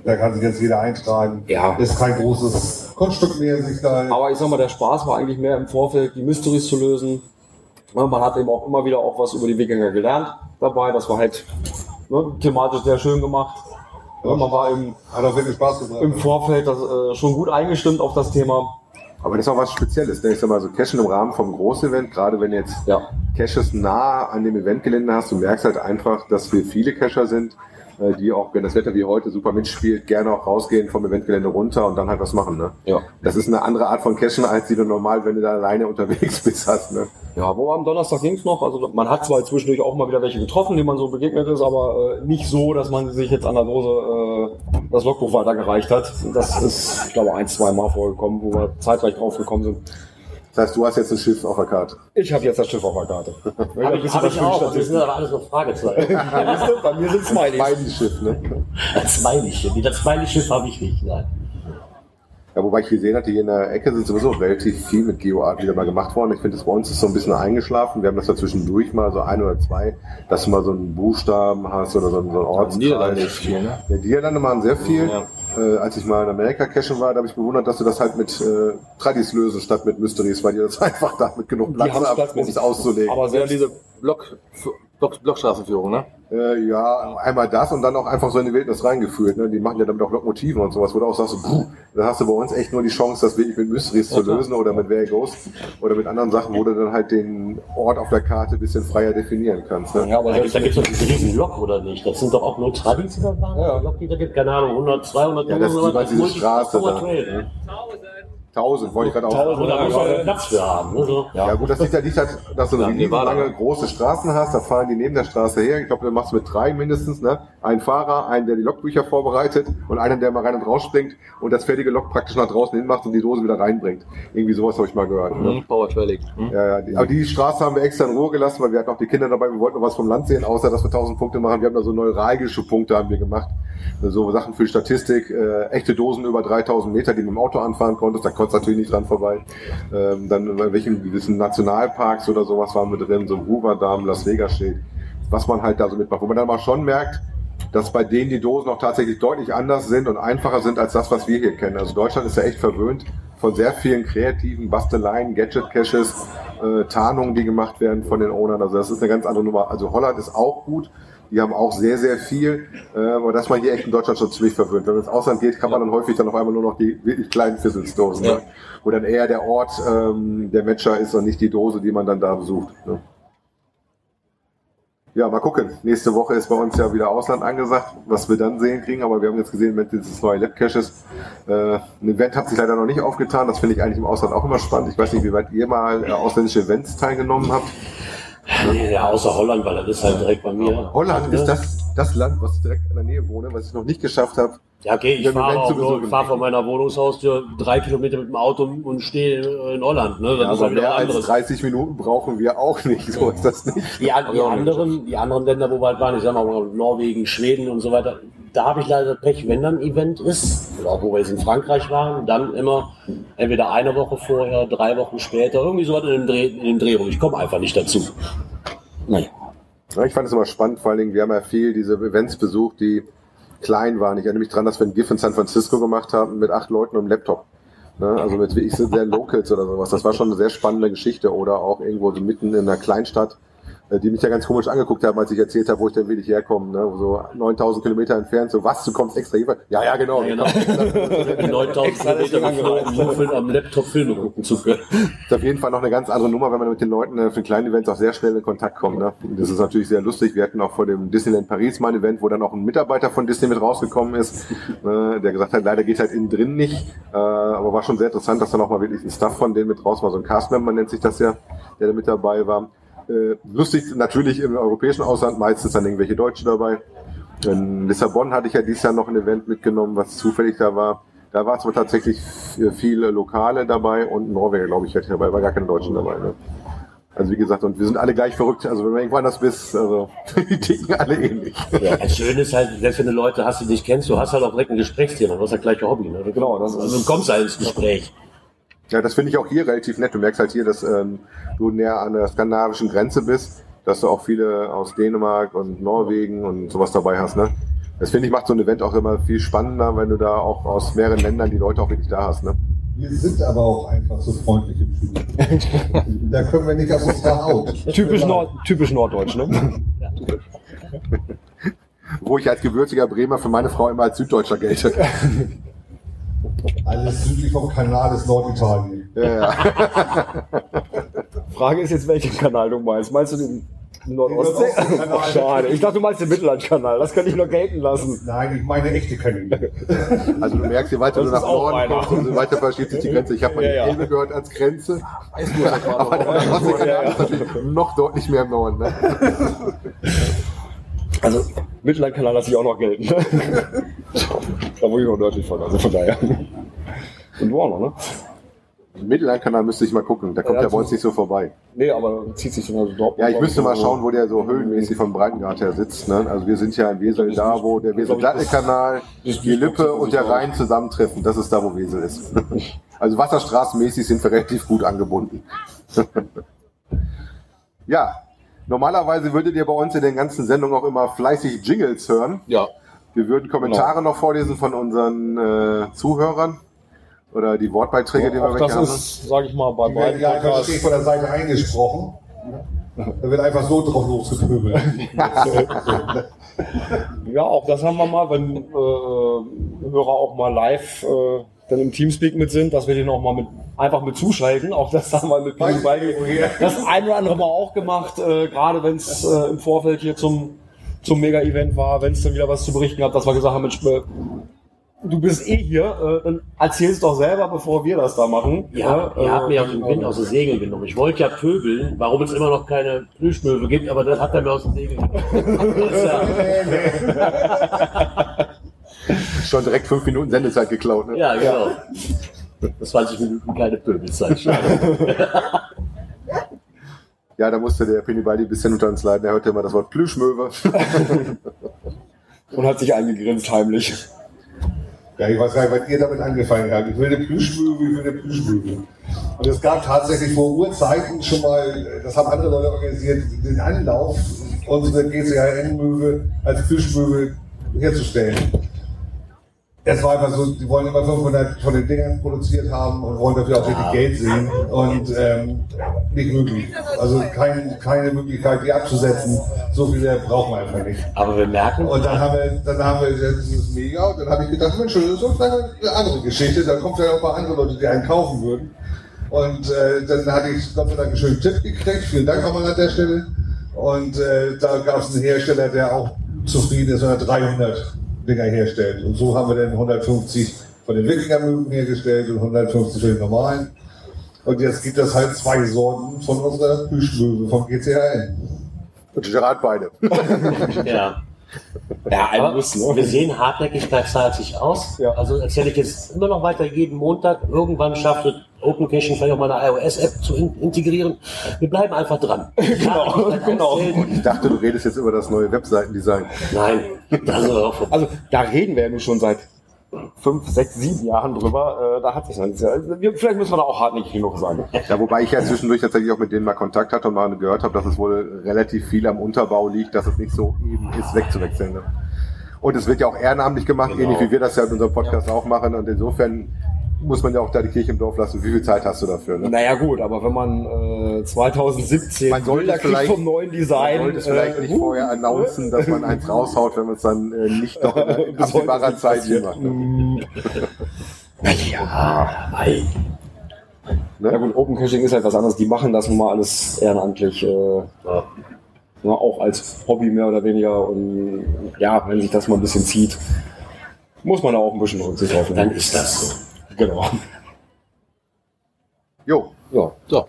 Da kann sich jetzt jeder eintragen. Ja. Ist kein großes Kunststück mehr, sich da. Aber ich sag mal, der Spaß war eigentlich mehr im Vorfeld, die Mysteries zu lösen. Man hat eben auch immer wieder auch was über die Wikinger gelernt dabei. Das war halt ne, thematisch sehr schön gemacht. Ja, man war im, Hat auch wirklich Spaß gemacht. im Vorfeld das, äh, schon gut eingestimmt auf das Thema. Aber das ist auch was Spezielles. Ne? Ich sag mal, so Cashen im Rahmen vom Großevent, gerade wenn jetzt Ja. Caches nah an dem Eventgelände hast, du merkst halt einfach, dass wir viele Cacher sind, äh, die auch, wenn das Wetter wie heute super mitspielt, gerne auch rausgehen vom Eventgelände runter und dann halt was machen. Ne? Ja. Das ist eine andere Art von Cachen, als die du normal, wenn du da alleine unterwegs bist, hast. Ne? Ja, wo am Donnerstag ging's noch. Also man hat zwar zwischendurch auch mal wieder welche getroffen, denen man so begegnet ist, aber äh, nicht so, dass man sich jetzt an der Dose äh, das Logbuch weitergereicht hat. Das ist, ich glaube, ein, zwei Mal vorgekommen, wo wir zeitgleich drauf gekommen sind. Das heißt, du hast jetzt ein Schiff auf der Karte. Ich habe jetzt das Schiff auf der Karte. Habe ich, hab ich auch. Das sind aber alles noch Fragezeichen. Bei mir sind Smileys. Mein Schiff, ne? Das Smiley-Schiff. Das Smiley-Schiff habe ich nicht. Nein. Ja, wobei ich gesehen hatte, hier in der Ecke sind sowieso relativ viel mit GeoArt wieder mal gemacht worden. Ich finde, das bei uns ist so ein bisschen eingeschlafen. Wir haben das da zwischendurch mal so ein oder zwei, dass du mal so einen Buchstaben hast oder so einen, so einen Ortskreis. Niederlande ist viel, ne? Ja, die Niederlande machen sehr viel. Ja. Äh, als ich mal in Amerika cashen war, da habe ich bewundert, dass du das halt mit äh, Tradis lösen statt mit Mysteries, weil die das einfach da mit genug Platz haben, um es auszulegen. Aber Ja, selbst diese Block, Block, Blockstraßenführung, ne? Äh, ja, einmal das und dann auch einfach so in die Wildnis reingeführt. Ne? Die machen ja damit auch Lokomotiven und sowas, wo du auch sagst, puh, da hast du bei uns echt nur die Chance, das wirklich mit Mysteries zu lösen oder mit Where Goes oder mit anderen Sachen, wo du dann halt den Ort auf der Karte ein bisschen freier definieren kannst. Ne? ja, aber Da gibt es doch diese riesen Lok, oder nicht? Das sind doch auch nur Tradis, die da waren? Ja. Lok, die da gibt, keine Ahnung, 100, 200, Ja, das ist über diese Straße da. Ne? Tausend, wollte ich gerade auch Wo da muss man ja. Platz für haben. Ne? So. Ja, gut, das liegt ja nicht, halt, dass du so Ja, eine Nevada. lange große Straßen hast, da fahren die neben der Straße her. Ich glaube, du machst mit drei mindestens, ne? Ein Fahrer, einen, der die Logbücher vorbereitet und einen, der mal rein und raus springt und das fertige Log praktisch nach draußen hin macht und die Dose wieder reinbringt. Irgendwie sowas habe ich mal gehört. Ne? Mhm. Powertrailing. Mhm. Ja, ja, die, aber die Straße haben wir extra in Ruhe gelassen, weil wir hatten auch die Kinder dabei, wir wollten noch was vom Land sehen, außer dass wir 1000 Punkte machen. Wir haben da so neuralgische Punkte haben wir gemacht. So Sachen für Statistik, äh, echte Dosen über 3000 Meter, die du mit dem Auto anfahren konntest, da konntest du natürlich nicht dran vorbei. Ähm, dann bei welchen gewissen Nationalparks oder sowas waren wir drin, so Hoover Dam, Las Vegas steht, was man halt da so mitmacht. Wo man dann mal schon merkt, dass bei denen die Dosen auch tatsächlich deutlich anders sind und einfacher sind als das, was wir hier kennen. Also Deutschland ist ja echt verwöhnt von sehr vielen kreativen Basteleien, Gadget-Caches, äh, Tarnungen, die gemacht werden von den Ownern. Also das ist eine ganz andere Nummer. Also Holland ist auch gut. Die haben auch sehr, sehr viel. Äh, aber das man hier echt in Deutschland schon ziemlich verwöhnt. Wenn man ins Ausland geht, kann man dann häufig dann auf einmal nur noch die wirklich kleinen Fizzelsdosen. Ja. Ne? Wo dann eher der Ort ähm, der Matcher ist und nicht die Dose, die man dann da besucht. Ne? Ja, mal gucken. Nächste Woche ist bei uns ja wieder Ausland angesagt, was wir dann sehen kriegen. Aber wir haben jetzt gesehen, mit dieses neue Labcaches, äh, ein Event hat sich leider noch nicht aufgetan. Das finde ich eigentlich im Ausland auch immer spannend. Ich weiß nicht, wie weit ihr mal äh, ausländische Events teilgenommen habt. Ja, außer Holland, weil das ist halt direkt bei mir. Holland ist das, das Land, was direkt in der Nähe wohne, was ich noch nicht geschafft habe. Ja, okay, ich fahre nur, fahr von meiner Wohnungshaustür drei Kilometer mit dem Auto und stehe in Holland. Ne? Das Ja, ist aber mehr als anderes. 30 Minuten brauchen wir auch nicht. So ist das nicht. Die, an- die, anderen, die anderen Länder, wo wir halt waren, ich sag mal Norwegen, Schweden und so weiter, da habe ich leider Pech, wenn dann ein Event ist, oder auch wo wir jetzt in Frankreich waren, dann immer entweder eine Woche vorher, drei Wochen später, irgendwie so was in den Dreh, in den Dreh rum. Ich komme einfach nicht dazu. Naja. Ja, ich fand es immer spannend, vor allen Dingen, wir haben ja viel diese Events besucht, die klein waren. Ich erinnere mich dran, dass wir ein GIF in San Francisco gemacht haben mit acht Leuten und einem Laptop. Ne? Also mit wirklich sehr Locals oder sowas. Das war schon eine sehr spannende Geschichte. Oder auch irgendwo so mitten in einer Kleinstadt, die mich ja ganz komisch angeguckt haben, als ich erzählt habe, wo ich denn wirklich herkomme. Ne? So 9000 Kilometer entfernt. So, was, du kommst extra hier? Ja, ja, genau. Ja, genau. Die 9000 Kilometer geflogen, nur für am Laptop Filme gucken zu können. ist auf jeden Fall noch eine ganz andere Nummer, wenn man mit den Leuten äh, für kleine Events auch sehr schnell in Kontakt kommt. Ne? Das ist natürlich sehr lustig. Wir hatten auch vor dem Disneyland Paris mal ein Event, wo dann auch ein Mitarbeiter von Disney mit rausgekommen ist, äh, der gesagt hat, leider geht halt innen drin nicht. Äh, aber war schon sehr interessant, dass dann auch mal wirklich ein Staff von denen mit raus war. So ein Castmember nennt sich das ja, der da mit dabei war. Äh, lustig natürlich im europäischen Ausland, meistens dann irgendwelche Deutsche dabei. In Lissabon hatte ich ja dieses Jahr noch ein Event mitgenommen, was zufällig da war. Da war zwar tatsächlich viele Lokale dabei und Norweger, glaube ich, hatte ich dabei, war gar keine Deutschen dabei. Ne? Also wie gesagt, und wir sind alle gleich verrückt. Also wenn du irgendwo anders bist, also die ticken alle ähnlich. Ja, das Schöne ist halt, selbst wenn du Leute hast, die dich kennst, du hast halt auch direkt ein Gesprächsthema. Du hast das gleiche Hobby. Ne? Genau, das ist- also du kommst halt ins Gespräch. Ja, das finde ich auch hier relativ nett. Du merkst halt hier, dass ähm, du näher an der skandinavischen Grenze bist, dass du auch viele aus Dänemark und Norwegen und sowas dabei hast. Ne? Das finde ich macht so ein Event auch immer viel spannender, wenn du da auch aus mehreren Ländern die Leute auch wirklich da hast. Ne? Wir sind aber auch einfach so freundliche Typen. da können wir nicht aus uns da out. Typisch, Nord, typisch Norddeutsch, ne? Wo ich als gebürtiger Bremer für meine Frau immer als Süddeutscher gelte. Alles südlich vom Kanal ist Norditalien. Ja, ja. Frage ist jetzt, welchen Kanal du meinst. Meinst du den Nordostsee? Ach, schade. Ich dachte, du meinst den Mittellandkanal. Das kann ich noch gelten lassen. Nein, ich meine echte Kanäle. Also du merkst, je weiter Das du nach Norden kommst, umso weiter verschiebt sich die Grenze. Ich habe mal Ja, die ja. Elbe gehört als Grenze, aber der Nordostseekanal ist natürlich noch deutlich mehr im Norden. Ne? Also, Mittellandkanal lasse ich auch noch gelten. Da wurde ich noch nördlich von, also von daher. Und du auch noch, ne? Den Mittellandkanal müsste ich mal gucken, der kommt Ja, ja, bei uns nicht so vorbei. Nee, aber zieht sich dann also dort. Ja, ich müsste mal schauen, wo der so höhenmäßig vom Breitengrad her sitzt. Ne? Also wir sind ja in Wesel da, wo der Wesel-Dattel-Kanal, die Lippe und der Rhein zusammentreffen. Das ist da, wo Wesel ist. Also wasserstraßenmäßig sind wir relativ gut angebunden. ja, normalerweise würdet ihr bei uns in den ganzen Sendungen auch immer fleißig Jingles hören. Ja. Wir würden Kommentare Genau. noch vorlesen von unseren äh, Zuhörern oder die Wortbeiträge, die wir Auch welche das haben. ist, sage ich mal, bei Die werden beiden ja einfach von der Seite eingesprochen. Da wird einfach so drauf losgepöbelt. Ja, auch das haben wir mal, wenn äh, Hörer auch mal live äh, dann im Teamspeak mit sind, dass wir den auch mal mit, einfach mit zuschalten. Auch das haben wir mit Beige das ein oder andere Mal auch gemacht, äh, gerade wenn es äh, im Vorfeld hier zum, zum Mega-Event war, wenn es dann wieder was zu berichten gab, dass wir gesagt haben, Mensch, äh, du bist eh hier, äh, dann erzähl's doch selber, bevor wir das da machen. Ja, äh, ihr habt mir aus äh, dem Wind aus den Segeln genommen. Ich wollte ja pöbeln, warum es immer noch keine Plüschmöwe gibt, aber das hat er mir aus den Segeln genommen. Ja, Schon direkt fünf Minuten Sendezeit geklaut. Ne? ja, genau. Das 20 Minuten keine Pöbelzeit. Ja, da musste der Pennybaldi ein bisschen unter uns leiden. Er hörte immer das Wort Plüschmöwe. und hat sich eingegrinst heimlich. Ja, ich weiß gar nicht, was ihr damit angefangen habt. Ich will eine Plüschmöwe, ich will eine Plüschmöwe. Und es gab tatsächlich vor Urzeiten schon mal, das haben andere Leute organisiert, den Anlauf, unsere GCHN-Möwe als Plüschmöwe herzustellen. Es war einfach so, die wollen immer 500 von den Dingern produziert haben und wollen dafür auch richtig Geld sehen. Und ähm, nicht möglich. Also kein, keine Möglichkeit, die abzusetzen. So viele brauchen wir einfach nicht. Aber wir merken, Und dann haben wir, dann haben wir dieses Mega und dann habe ich gedacht, Mensch, das ist eine andere Geschichte. Da kommt ja auch mal andere Leute, die einen kaufen würden. Und äh, dann hatte ich Gott sei Dank einen schönen Tipp gekriegt. Vielen Dank nochmal an der Stelle. Und äh, da gab es einen Hersteller, der auch zufrieden ist, wenn er 300 Dinger herstellt. Und so haben wir dann 150 von den Wikingermögen hergestellt und 150 für den normalen. Und jetzt gibt es halt zwei Sorten von unserer Plüschmöwe vom GCHN. Und Gerard beide. Ja. Ja, Muss, ne? wir sehen, Hartnäckigkeit zahlt sich aus. Ja. Also erzähle ich jetzt immer noch weiter jeden Montag. Irgendwann schafft es Open Caching vielleicht auch mal eine iOS-App zu in integrieren. Wir bleiben einfach dran. Genau, genau. Ich dachte, du redest jetzt über das neue Webseitendesign. Nein, also, Also da reden wir ja nun schon seit fünf, sechs, sieben Jahren drüber. Äh, da hat sich noch nichts. Vielleicht müssen wir da auch hartnäckig genug sein. Ja, wobei ich ja zwischendurch tatsächlich auch mit denen mal Kontakt hatte und mal gehört habe, dass es wohl relativ viel am Unterbau liegt, dass es nicht so eben ist, wegzuwechseln. Ne? Und es wird ja auch ehrenamtlich gemacht, Genau. ähnlich wie wir das ja in unserem Podcast auch machen. Und insofern muss man ja auch da die Kirche im Dorf lassen. Wie viel Zeit hast du dafür? Ne? Naja gut, aber wenn man äh, 2017 Man sollte vielleicht- vom neuen Man Design. sollte es vielleicht äh, nicht vorher announcen, dass man eins raushaut, wenn man es dann äh, nicht noch in absehbarer Zeit hier macht. Ne? Ja, ei. Ne? Ja gut, Open Caching ist halt was anderes. Die machen das nun mal alles ehrenamtlich. Äh, Ja. ne, auch als Hobby mehr oder weniger. Und ja, wenn sich das mal ein bisschen zieht, muss man da auch ein bisschen Rücksicht drauf dann nehmen. ist das so. Genau. Jo, Ja. So.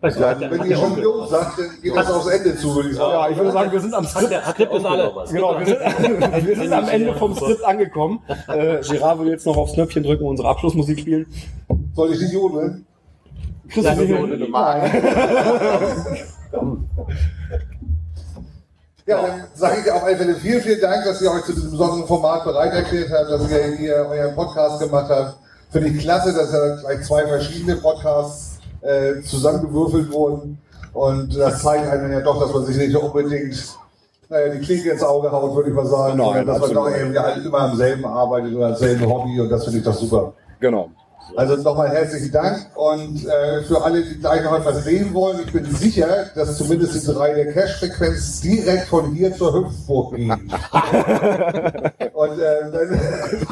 Wenn hat ihr der schon Jo sagt, dann geht das aufs Ende zu, würde ich sagen. ja, ich würde sagen, wir sind am Skript. der, Skript ist alle. Genau, wir sind, wir sind am Ende vom Skript angekommen. Äh, Girard will jetzt noch aufs Knöpfchen drücken und unsere Abschlussmusik spielen. Soll ich nicht jodeln? Christian, Nein. Ja, dann sage ich auf alle Fälle vielen, vielen Dank, dass ihr euch zu diesem besonderen Format bereit erklärt habt, dass ihr hier euren Podcast gemacht habt. Finde ich klasse, dass ja gleich zwei verschiedene Podcasts äh, zusammengewürfelt wurden. Und das zeigt einem ja doch, dass man sich nicht unbedingt naja, die Klinke ins Auge haut, würde ich mal sagen. Nein, dass man doch eben alle immer am selben arbeitet oder am selben Hobby und das finde ich doch super. Genau. Also nochmal herzlichen Dank und äh, für alle, die gleich noch etwas sehen wollen, ich bin sicher, dass zumindest die drei der Cash-Frequenz direkt von hier zur Hüpfburg gehen. und äh, dann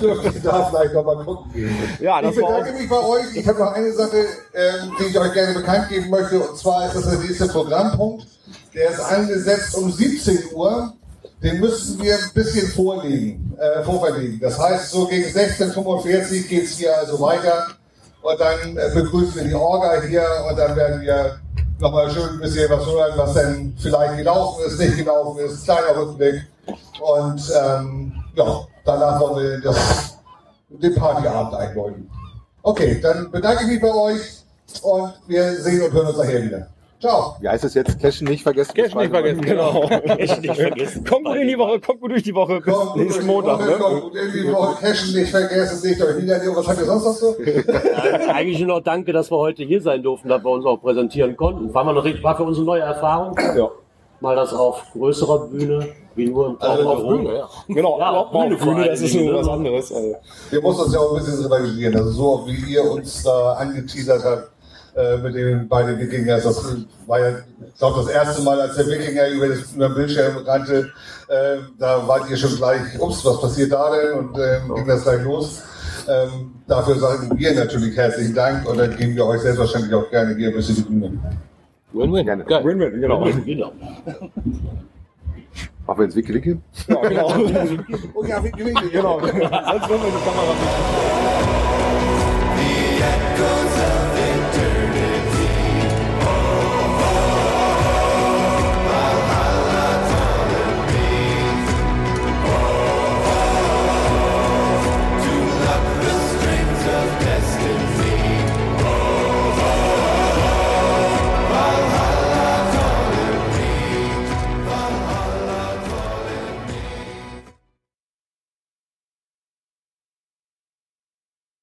dürfte ich da vielleicht nochmal gucken gehen. Ja, das ich bedanke mich bei euch. Ich habe noch eine Sache, ähm, die ich euch gerne bekannt geben möchte, und zwar ist das der nächste Programmpunkt. Der ist angesetzt um 17 Uhr. Den müssten wir ein bisschen vorlegen, äh, vorverlegen. Das heißt, so gegen 16.45 geht es hier also weiter. Und dann äh, begrüßen wir die Orga hier und dann werden wir nochmal schön ein bisschen was hören, was denn vielleicht gelaufen ist, nicht gelaufen ist, kleiner Rückblick. Und ähm, ja, danach wollen wir das, den Partyabend einläuten. Okay, dann bedanke ich mich bei euch und wir sehen und hören uns nachher wieder. Ciao. wie heißt es jetzt? Cashen nicht vergessen. Cash nicht vergessen, genau. Echt nicht vergessen. Kommt gut in die Woche, kommt gut durch die Woche. Bis durch nächsten Montag. Woche, Ne? kommt gut in die Woche. Cashen nicht vergessen, nicht euch wieder. Was habt ihr sonst noch so? Ja, Eigentlich nur noch danke, dass wir heute hier sein durften, dass wir uns auch präsentieren konnten. War, richtig- war für uns eine neue Erfahrung. Ja. Mal das auf größerer Bühne, wie nur im Also auf. Bühne, ja. Genau, Ja, auf Bühne Bühne, das ist nur Dingen, was ne? anderes. Also, Wir mussten uns ja auch ein bisschen revanchieren. Also so wie ihr uns da angeteasert habt äh, mit den beiden Wikingers. Das war ja, ich glaube, das erste Mal, als der Wikinger über, das, über den Bildschirm rannte, äh, da wart ihr schon gleich, ups, was passiert da denn? Und ähm, ging das gleich los. Ähm, dafür sagen wir natürlich herzlichen Dank und dann geben wir euch selbstverständlich auch gerne hier ein bisschen die Bühne. Win-win. Win-win, genau. Genau. Machen wir ins Wiki Wiki? Ja, genau. Oh ja, Wiki, Wiki. genau. Sonst würden wir die Kamera nicht.